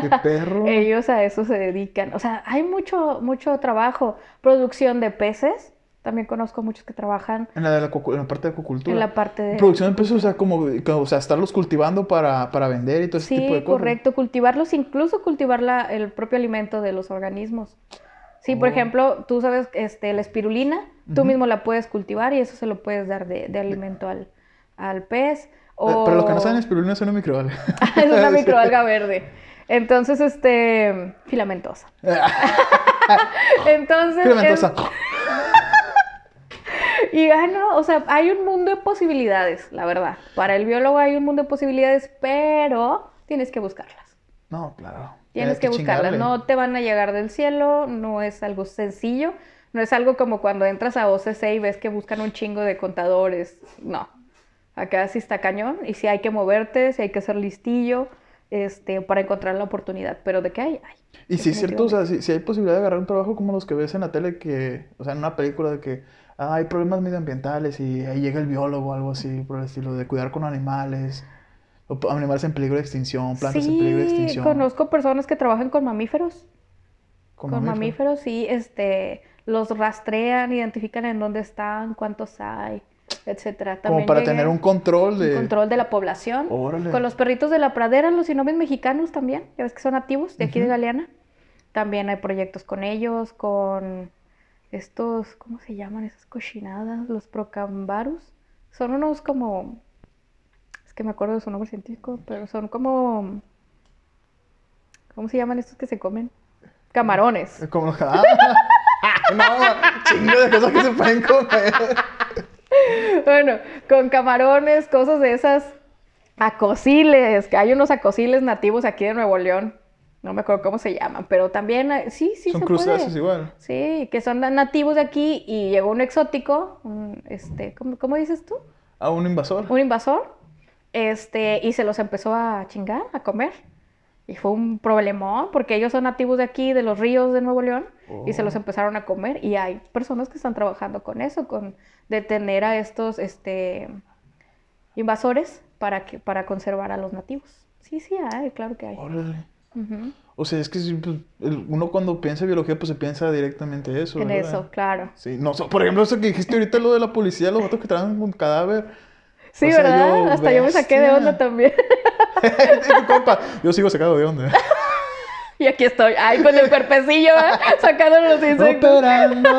Qué perro. ellos a eso se dedican. O sea, hay mucho, mucho trabajo. Producción de peces, también conozco muchos que trabajan En la, de la, acu- en la parte de acuacultura. en la parte de... Producción de peces, o sea, como, o sea, estarlos cultivando para, para vender y todo ese tipo Sí, de cosas. correcto, cultivarlos, incluso cultivar la- el propio alimento de los organismos. Sí, por Oh. ejemplo, tú sabes, este, la espirulina, tú mismo la puedes cultivar y eso se lo puedes dar de, de alimento al, al pez. Eh, O... Para los que no saben, espirulina es una microalga. es una microalga verde. Entonces, este, filamentosa. Entonces, Filamentosa. es- y ah, no, o sea, hay un mundo de posibilidades, la verdad. Para el biólogo hay un mundo de posibilidades, pero tienes que buscarlas. No, claro. Tienes que buscarlas, no te van a llegar del cielo, no es algo sencillo, no es algo como cuando entras a OCC y ves que buscan un chingo de contadores, no. Acá sí está cañón y sí hay que moverte, sí hay que ser listillo este, para encontrar la oportunidad, pero de qué hay, hay. Y si es cierto, o sea, si, si hay posibilidad de agarrar un trabajo como los que ves en la tele, que, o sea, en una película de que ah, hay problemas medioambientales y ahí llega el biólogo o algo así, por el estilo, de cuidar con animales, o animales en peligro de extinción, plantas en peligro de Sí, extinción. conozco personas que trabajan con mamíferos. con Con mamíferos. mamíferos, sí, este, los rastrean, identifican en dónde están, cuántos hay, etcétera. Como También para llegué- tener un control de... un control de la población. Órale. Con los perritos de la pradera, los sinomes mexicanos también, ya ves que son nativos de aquí de Ujú. Galeana. También hay proyectos con ellos, con estos, ¿cómo se llaman esas cochinadas? Los procambarus. Son unos como, es que me acuerdo de su nombre científico, pero son como, ¿cómo se llaman estos que se comen? Camarones. Es Como... ¡Ah! no, chingo de cosas que se pueden comer. Bueno, con camarones, cosas de esas. Acosiles, que hay unos acosiles nativos aquí de Nuevo León. No me acuerdo cómo se llaman, pero también eh, sí, sí Son se crustáceos puede. igual. Sí, que son nativos de aquí y llegó un exótico, un, este, ¿cómo, cómo dices tú? A un invasor. Un invasor, este, y se los empezó a chingar, a comer. Y fue un problemón, porque ellos son nativos de aquí, de los ríos de Nuevo León, y se los Oh. empezaron a comer. Y hay personas que están trabajando con eso, con detener a estos este, invasores para, que, para conservar a los nativos. Sí, sí hay, claro que hay. Órale. O sea, es que pues, uno cuando piensa en biología, pues se piensa directamente eso. En ¿verdad? eso, claro. Sí, no, so- por ejemplo, eso que dijiste ahorita, lo de la policía, los vatos que traen un cadáver. Sí, O sea, ¿verdad? yo, Hasta yo me saqué de onda también. Compa, yo sigo sacado de onda. y aquí estoy, ay, con el cuerpecillo, ¿eh? sacando los insectos. Operando.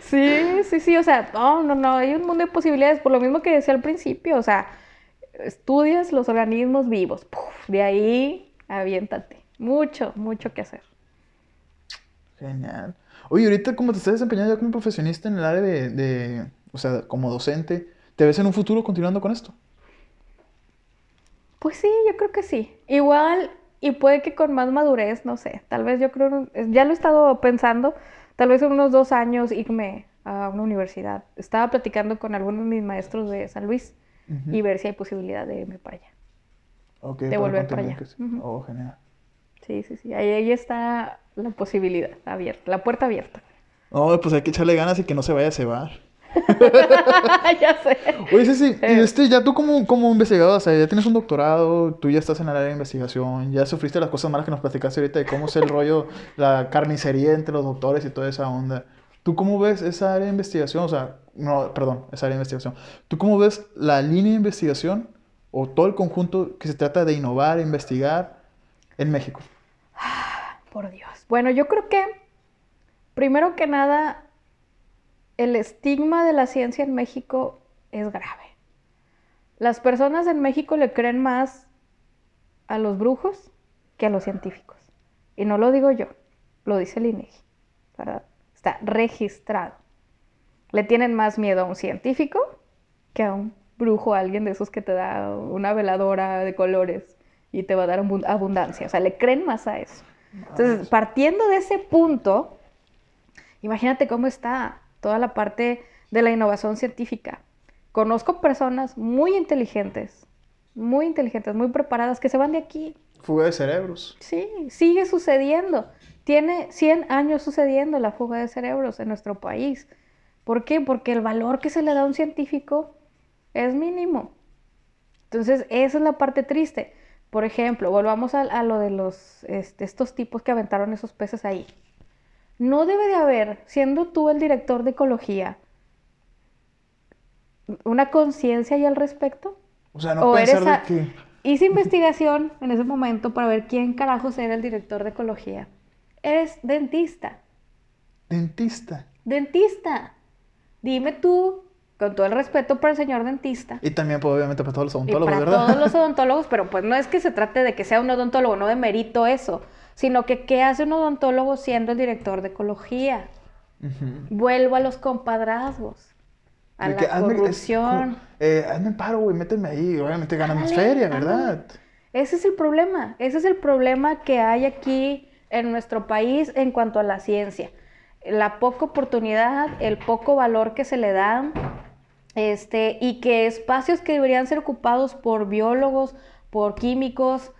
Sí, sí, sí, o sea, no, no, no, hay un mundo de posibilidades, por lo mismo que decía al principio, o sea, estudias los organismos vivos, ¡puf! de ahí aviéntate, mucho, mucho que hacer. Genial. Oye, ahorita como te estás desempeñando ya como profesionista en el área de, de, o sea, como docente, ¿te ves en un futuro continuando con esto? Pues sí, yo creo que sí. Igual, y puede que con más madurez, no sé, tal vez yo creo, ya lo he estado pensando, tal vez en unos dos años irme a una universidad. Estaba platicando con algunos de mis maestros de San Luis y ver si hay posibilidad de irme para allá. Ok, De para volver para allá. sí. Ujú. Oh, genial. Sí, sí, sí. Ahí, ahí está la posibilidad abierta, la puerta abierta. No, pues hay que echarle ganas y que no se vaya a cebar. ya sé. Oye, sí, sí, y Eh. este, ya tú como, como investigador, o sea, ya tienes un doctorado, tú ya estás en el área de investigación, ya sufriste las cosas malas que nos platicaste ahorita de cómo es el rollo, la carnicería entre los doctores y toda esa onda. ¿Tú cómo ves esa área de investigación? O sea, no, perdón, esa área de investigación. ¿Tú cómo ves la línea de investigación o todo el conjunto que se trata de innovar, e investigar en México? Por Dios. Bueno, yo creo que, primero que nada, el estigma de la ciencia en México es grave. Las personas en México le creen más a los brujos que a los científicos. Y no lo digo yo, lo dice el INEGI, ¿verdad? Está registrado. Le tienen más miedo a un científico que a un brujo, a alguien de esos que te da una veladora de colores y te va a dar abun- abundancia. O sea, le creen más a eso. Entonces, partiendo de ese punto, imagínate cómo está toda la parte de la innovación científica. Conozco personas muy inteligentes, muy inteligentes, muy preparadas, que se van de aquí. Fuga de cerebros. Sí, sigue sucediendo. Tiene 100 años sucediendo la fuga de cerebros en nuestro país. ¿Por qué? Porque el valor que se le da a un científico es mínimo. Entonces, esa es la parte triste. Por ejemplo, volvamos a, a lo de los, este, estos tipos que aventaron esos peces ahí. No debe de haber, siendo tú el director de ecología, una conciencia ahí al respecto. O sea, no O pensar eres a- de que... Hice investigación en ese momento para ver quién carajos era el director de ecología. Eres dentista. Dentista. Dentista. Dime tú, con todo el respeto para el señor dentista. Y también, pues, obviamente, para todos los Y odontólogos, para ¿verdad? todos los odontólogos, pero pues no es que se trate de que sea un odontólogo, no de mérito eso, sino que qué hace un odontólogo siendo el director de ecología. Vuelvo a los compadrazgos, a De la que hazme- es corrupción. como, eh, hazme el paro, güey, méteme ahí. Obviamente ganan más feria. ¿verdad? Ese es el problema, ese es el problema que hay aquí en nuestro país en cuanto a la ciencia. La poca oportunidad, el poco valor que se le da, este, y que espacios que deberían ser ocupados por biólogos, por químicos,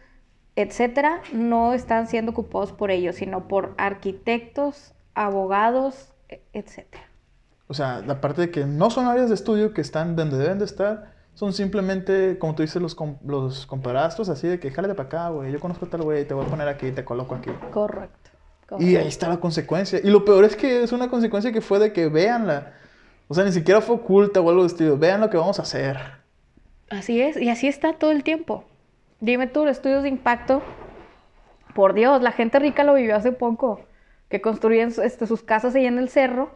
etcétera, no están siendo ocupados por ellos, sino por arquitectos, abogados, etcétera. O sea, la parte de que no son áreas de estudio que están donde deben de estar, son simplemente, como tú dices, los, com- los comparastros, así de que jálate para acá, güey, yo conozco a tal güey, te voy a poner aquí, te coloco aquí. Correcto. Y ahí está la consecuencia. Y lo peor es que es una consecuencia que fue de que véanla. O sea, ni siquiera fue oculta o algo de estilo. Vean lo que vamos a hacer. Así es, y así está todo el tiempo. Dime tú, los estudios de impacto, por Dios, la gente rica lo vivió hace poco, que construían este, sus casas ahí en el cerro,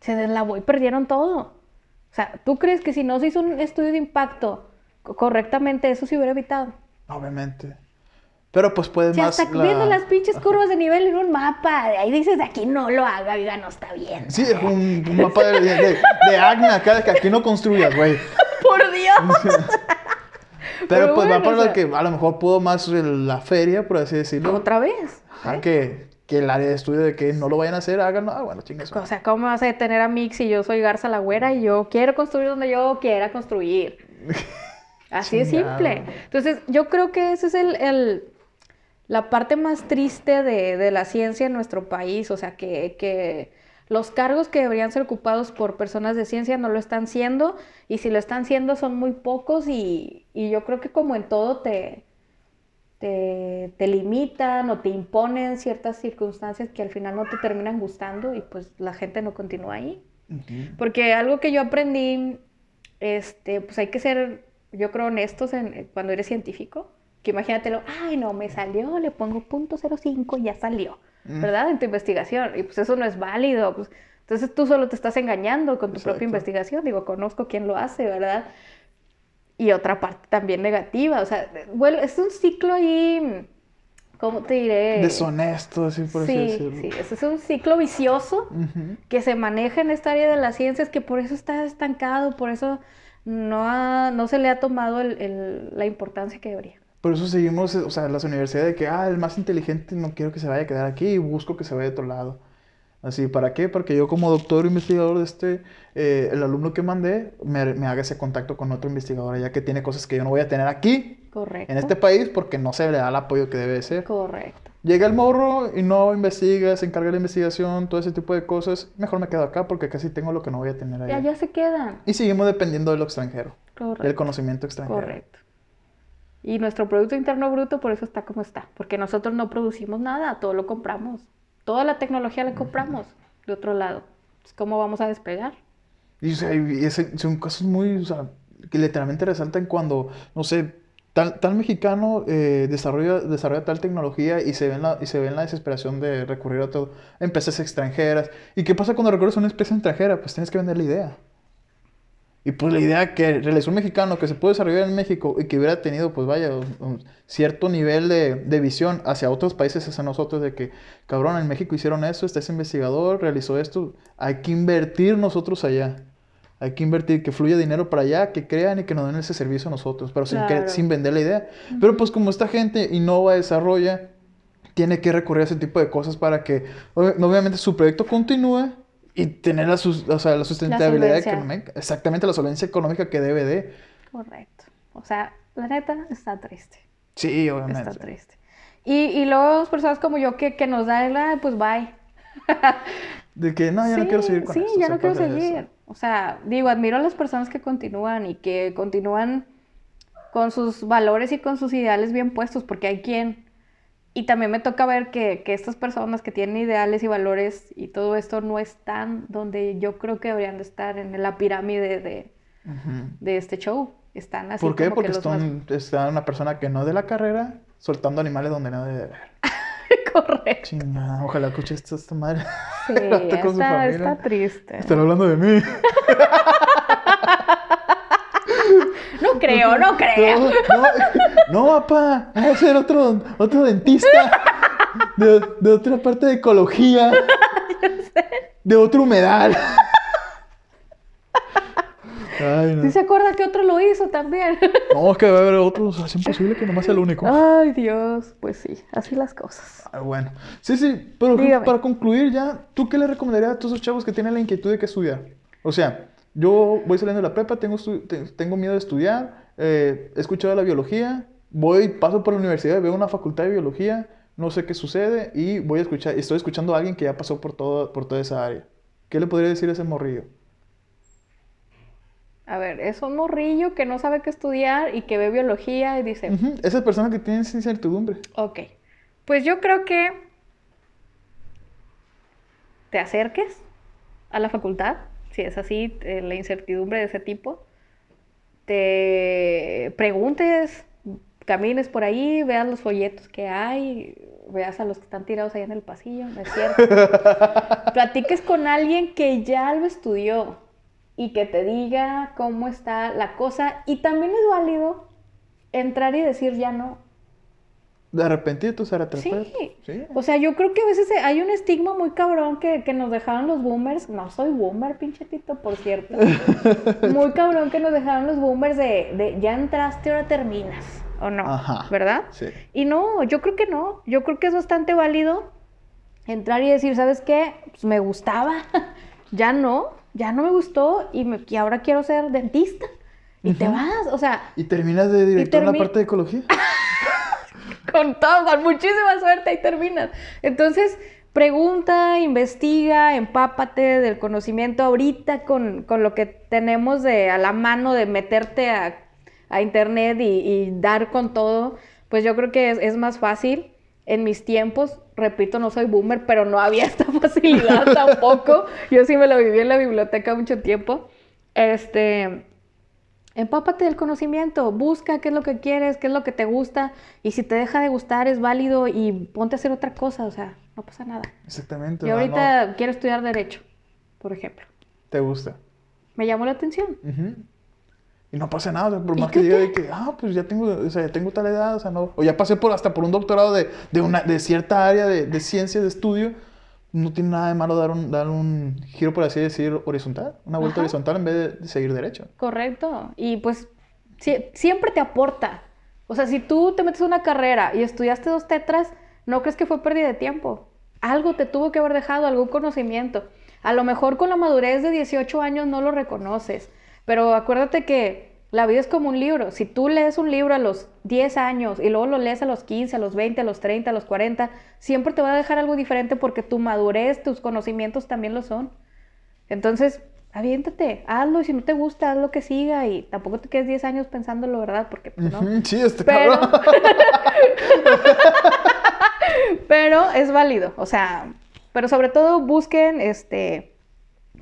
se deslavó y perdieron todo. O sea, ¿tú crees que si no se hizo un estudio de impacto co- correctamente, eso se hubiera evitado? Obviamente. Pero pues puede Si más. hasta la- viendo las pinches curvas de nivel en un mapa, ahí dices, aquí no lo haga, oiga, no está bien. Sí, es un, un mapa de, de, de, de acné acá, de que aquí no construyas, güey. ¡Por Dios! Pero, Pero pues va bueno, por o sea- que a lo mejor pudo más la feria, por así decirlo. Otra vez. Ajá, que, que el área de estudio de que no lo vayan a hacer, háganlo. Ah, bueno, chingues. O sea, ¿cómo me vas a detener a mí si yo soy Garza la Güera y yo quiero construir donde yo quiera construir? Así de simple. Entonces, yo creo que esa es el, el- la parte más triste de, de la ciencia en nuestro país. O sea, que, que los cargos que deberían ser ocupados por personas de ciencia no lo están siendo. Y si lo están siendo son muy pocos y, y yo creo que como en todo te, te, te limitan o te imponen ciertas circunstancias que al final no te terminan gustando y pues la gente no continúa ahí. Porque algo que yo aprendí, este, pues hay que ser, yo creo, honestos en, cuando eres científico. Que imagínatelo, ay, no, me salió, le pongo punto .05 y ya salió, Mm. ¿verdad? En tu investigación. Y pues eso no es válido. pues. entonces tú solo te estás engañando con tu Exacto. propia investigación. Digo, conozco quién lo hace, ¿verdad? Y otra parte también negativa. O sea, bueno, es un ciclo ahí ¿cómo te diré? Deshonesto, así por así Sí, decirlo. sí, ese es un ciclo vicioso que se maneja en esta área de las ciencias, que por eso está estancado, por eso no, ha- no se le ha tomado el- el- la importancia que debería. Por eso seguimos, o sea, las universidades de que, ah, el más inteligente no quiero que se vaya a quedar aquí y busco que se vaya a otro lado. Así, ¿para qué? Porque yo como doctor investigador de este, eh, el alumno que mandé, me, me haga ese contacto con otro investigador allá que tiene cosas que yo no voy a tener aquí, Correcto. en este país, porque no se le da el apoyo que debe de ser. Correcto. Llega el morro y no investiga, se encarga de la investigación, todo ese tipo de cosas, mejor me quedo acá porque casi tengo lo que no voy a tener Y allá. allá se quedan. Y seguimos dependiendo de lo extranjero, del Correcto. conocimiento extranjero. Correcto. Y nuestro Producto Interno Bruto por eso está como está, porque nosotros no producimos nada, todo lo compramos. Toda la tecnología la compramos de otro lado. Pues, ¿Cómo vamos a despegar? Y, o sea, y ese- son cosas muy, o sea, que literalmente resaltan cuando, no sé, tal, tal mexicano eh, desarrolla, desarrolla tal tecnología y se, ve en la, y se ve en la desesperación de recurrir a todo, empresas extranjeras. ¿Y qué pasa cuando recurres a una empresa extranjera? Pues tienes que vender la idea. Y pues la idea que realizó un mexicano que se puede desarrollar en México y que hubiera tenido, pues vaya, un, un cierto nivel de, de visión hacia otros países, hacia nosotros, de que, cabrón, en México hicieron esto, está ese investigador, realizó esto, hay que invertir nosotros allá. Hay que invertir, que fluya dinero para allá, que crean y que nos den ese servicio a nosotros, pero sin, Claro. sin vender la idea. Pero pues como esta gente innova, desarrolla, tiene que recurrir a ese tipo de cosas para que ob- obviamente su proyecto continúe y tener la, o sea, la sustentabilidad económica, exactamente la solvencia económica que debe de. Correcto. O sea, la neta está triste. Sí, obviamente. Está triste. Y, y luego personas como yo que, que nos dan el, "Ah, pues bye. De que no, ya no quiero seguir con sí, esto, ya no quiero seguir. eso. O sea, digo, admiro a las personas que continúan y que continúan con sus valores y con sus ideales bien puestos, porque hay quien... Y también me toca ver que, que estas personas que tienen ideales y valores y todo esto no están donde yo creo que deberían de estar en la pirámide de, de este show. Están así ¿Por qué? como Porque que más- están, está una persona que no de la carrera soltando animales donde no debe de haber. Correcto. Chingada, ojalá escuche esto esta madre. Sí, Está está triste. Están hablando de mí. No creo, no creo. No, no, no, papá, va a ser otro, otro dentista de, de otra parte de ecología, de otro humedal. Ay, no. ¿Sí se acuerda que otro lo hizo también? No, es que a haber otros, es imposible que nomás sea el único. Ay, Dios, pues sí, así las cosas. Ah, bueno, sí, sí, pero Dígame. para concluir ya, ¿tú qué le recomendarías a todos esos chavos que tienen la inquietud de qué estudiar? O sea, yo voy saliendo de la prepa, tengo, miedo de estudiar, eh, he escuchado la biología, voy, paso por la universidad, veo una facultad de biología, no sé qué sucede y voy a escuchar, estoy escuchando a alguien que ya pasó por, todo, por toda esa área. ¿Qué le podría decir a ese morrillo? A ver, es un morrillo que no sabe qué estudiar y que ve biología y dice, Ujú, Esa persona que tiene esa incertidumbre. ok, pues yo creo que te acerques a la facultad, si es así, eh, la incertidumbre de ese tipo, te preguntes, camines por ahí, veas los folletos que hay, veas a los que están tirados ahí en el pasillo, ¿no es cierto? Platiques con alguien que ya lo estudió y que te diga cómo está la cosa y también es válido entrar y decir ya no. De arrepentido, ser atrás. Sí. Sí. O sea, yo creo que a veces hay un estigma muy cabrón que, que nos dejaron los boomers. No soy boomer, pinche tito, por cierto. Muy cabrón que nos dejaron los boomers de, de ya entraste, ahora terminas. ¿O no? Ajá. ¿Verdad? Sí. Y no, yo creo que no. Yo creo que es bastante válido entrar y decir, ¿sabes qué? Pues me gustaba. ya no, ya no me gustó y, me- y ahora quiero ser dentista. Y te vas, o sea, ¿Y terminas de director en la parte de ecología? con todo, con muchísima suerte ahí terminas. Entonces, pregunta, investiga, empápate del conocimiento ahorita con, con lo que tenemos de, a la mano de meterte a, a internet y, y dar con todo. Pues yo creo que es, es más fácil. En mis tiempos, repito, no soy boomer, pero no había esta facilidad tampoco. Yo sí me lo viví en la biblioteca mucho tiempo. Este, Empápate del conocimiento, busca qué es lo que quieres, qué es lo que te gusta, y si te deja de gustar es válido y ponte a hacer otra cosa, o sea, no pasa nada. Exactamente. Yo sea, ahorita no quiero estudiar Derecho, por ejemplo. te gusta. Me llamó la atención. Y no pasa nada, o sea, por más que diga de que, ah, pues ya tengo, o sea, ya tengo tal edad, o sea, no. O ya pasé por hasta por un doctorado de, de, una, de cierta área de, de ciencia, de estudio. No tiene nada de malo dar un, dar un giro, por así decir, horizontal. Una vuelta Ajá. horizontal en vez de, seguir derecho. Correcto. Y pues sie- siempre te aporta. O sea, si tú te metes a una carrera y estudiaste dos tetras, no crees que fue pérdida de tiempo. Algo te tuvo que haber dejado, algún conocimiento. A lo mejor con la madurez de 18 años no lo reconoces, pero acuérdate que la vida es como un libro. Si tú lees un libro a los 10 años y luego lo lees a los 15, a los 20, a los 30, a los 40, siempre te va a dejar algo diferente porque tu madurez, tus conocimientos también lo son. Entonces, aviéntate, hazlo y si no te gusta, haz lo que siga y tampoco te quedes 10 años pensándolo, ¿verdad? Porque pues, no. Sí, este Pero, cabrón. pero es válido, o sea, pero sobre todo busquen, este,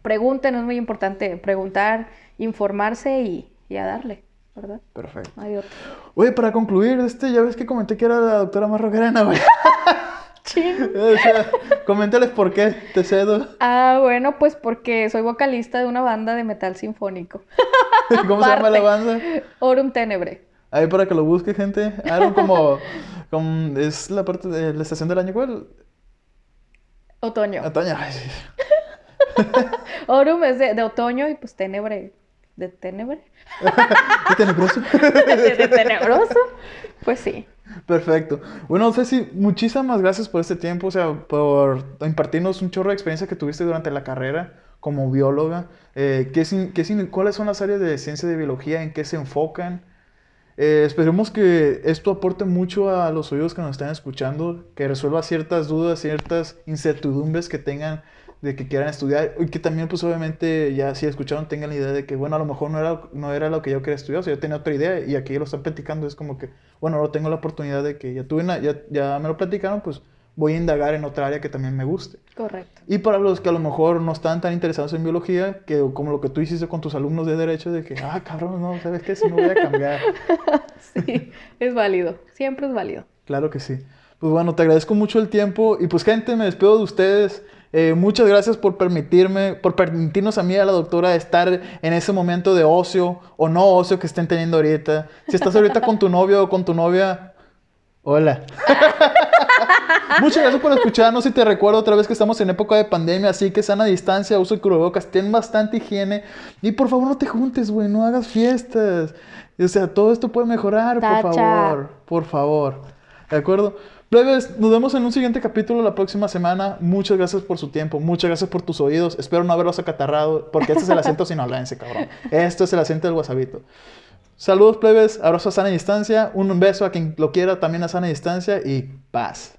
pregunten, es muy importante preguntar, informarse y, y a darle, ¿verdad? Perfecto. No hay otro. Oye, para concluir, este, ya ves que comenté que era la doctora más rockerana, güey. O sea, coméntales por qué, te cedo. Ah, bueno, pues porque soy vocalista de una banda de metal sinfónico. ¿Cómo se llama la banda? Orum Tenebre. Ahí para que lo busque, gente. Aaron como, como es la parte de la estación del año, ¿cuál? Otoño. Otoño. Ay, sí. Orum es de, de otoño y pues Tenebre. ¿De Tenebre? Qué tenebroso. ¿De, de tenebroso? Pues sí. Perfecto. Bueno, Ceci, muchísimas gracias por este tiempo, o sea, por impartirnos un chorro de experiencia que tuviste durante la carrera como bióloga. Eh, ¿qué qué ¿Cuáles son las áreas de ciencia de biología? ¿En qué se enfocan? Eh, esperemos que esto aporte mucho a los oídos que nos están escuchando, que resuelva ciertas dudas, ciertas incertidumbres que tengan de que quieran estudiar y que también pues obviamente ya si escucharon tengan la idea de que bueno a lo mejor no era, no era lo que yo quería estudiar, o sea yo tenía otra idea y aquí lo están platicando es como que bueno ahora tengo la oportunidad de que ya tuve una, ya, ya me lo platicaron pues voy a indagar en otra área que también me guste. Correcto. Y para los que a lo mejor no están tan interesados en biología, que como lo que tú hiciste con tus alumnos de derecho, de que, ah, cabrón, no, ¿sabes qué? Si no voy a cambiar. Sí, es válido. Siempre es válido. Claro que sí. Pues bueno, te agradezco mucho el tiempo y pues gente, me despido de ustedes. Eh, muchas gracias por permitirme, por permitirnos a mí y a la doctora estar en ese momento de ocio o no ocio que estén teniendo ahorita. Si estás ahorita con tu novio o con tu novia, hola. Muchas gracias por escucharnos y te recuerdo otra vez que estamos en época de pandemia, así que sana distancia, uso el cubrebocas, ten bastante higiene y por favor no te juntes, güey, no hagas fiestas. O sea, todo esto puede mejorar, por favor, por favor. ¿De acuerdo? Plebes, nos vemos en un siguiente capítulo la próxima semana. Muchas gracias por su tiempo, muchas gracias por tus oídos. Espero no haberlos acatarrado, porque este es el acento sinaloense, cabrón. Esto es el acento del guasabito. Saludos, plebes, abrazo a sana distancia, un beso a quien lo quiera también a sana distancia y paz.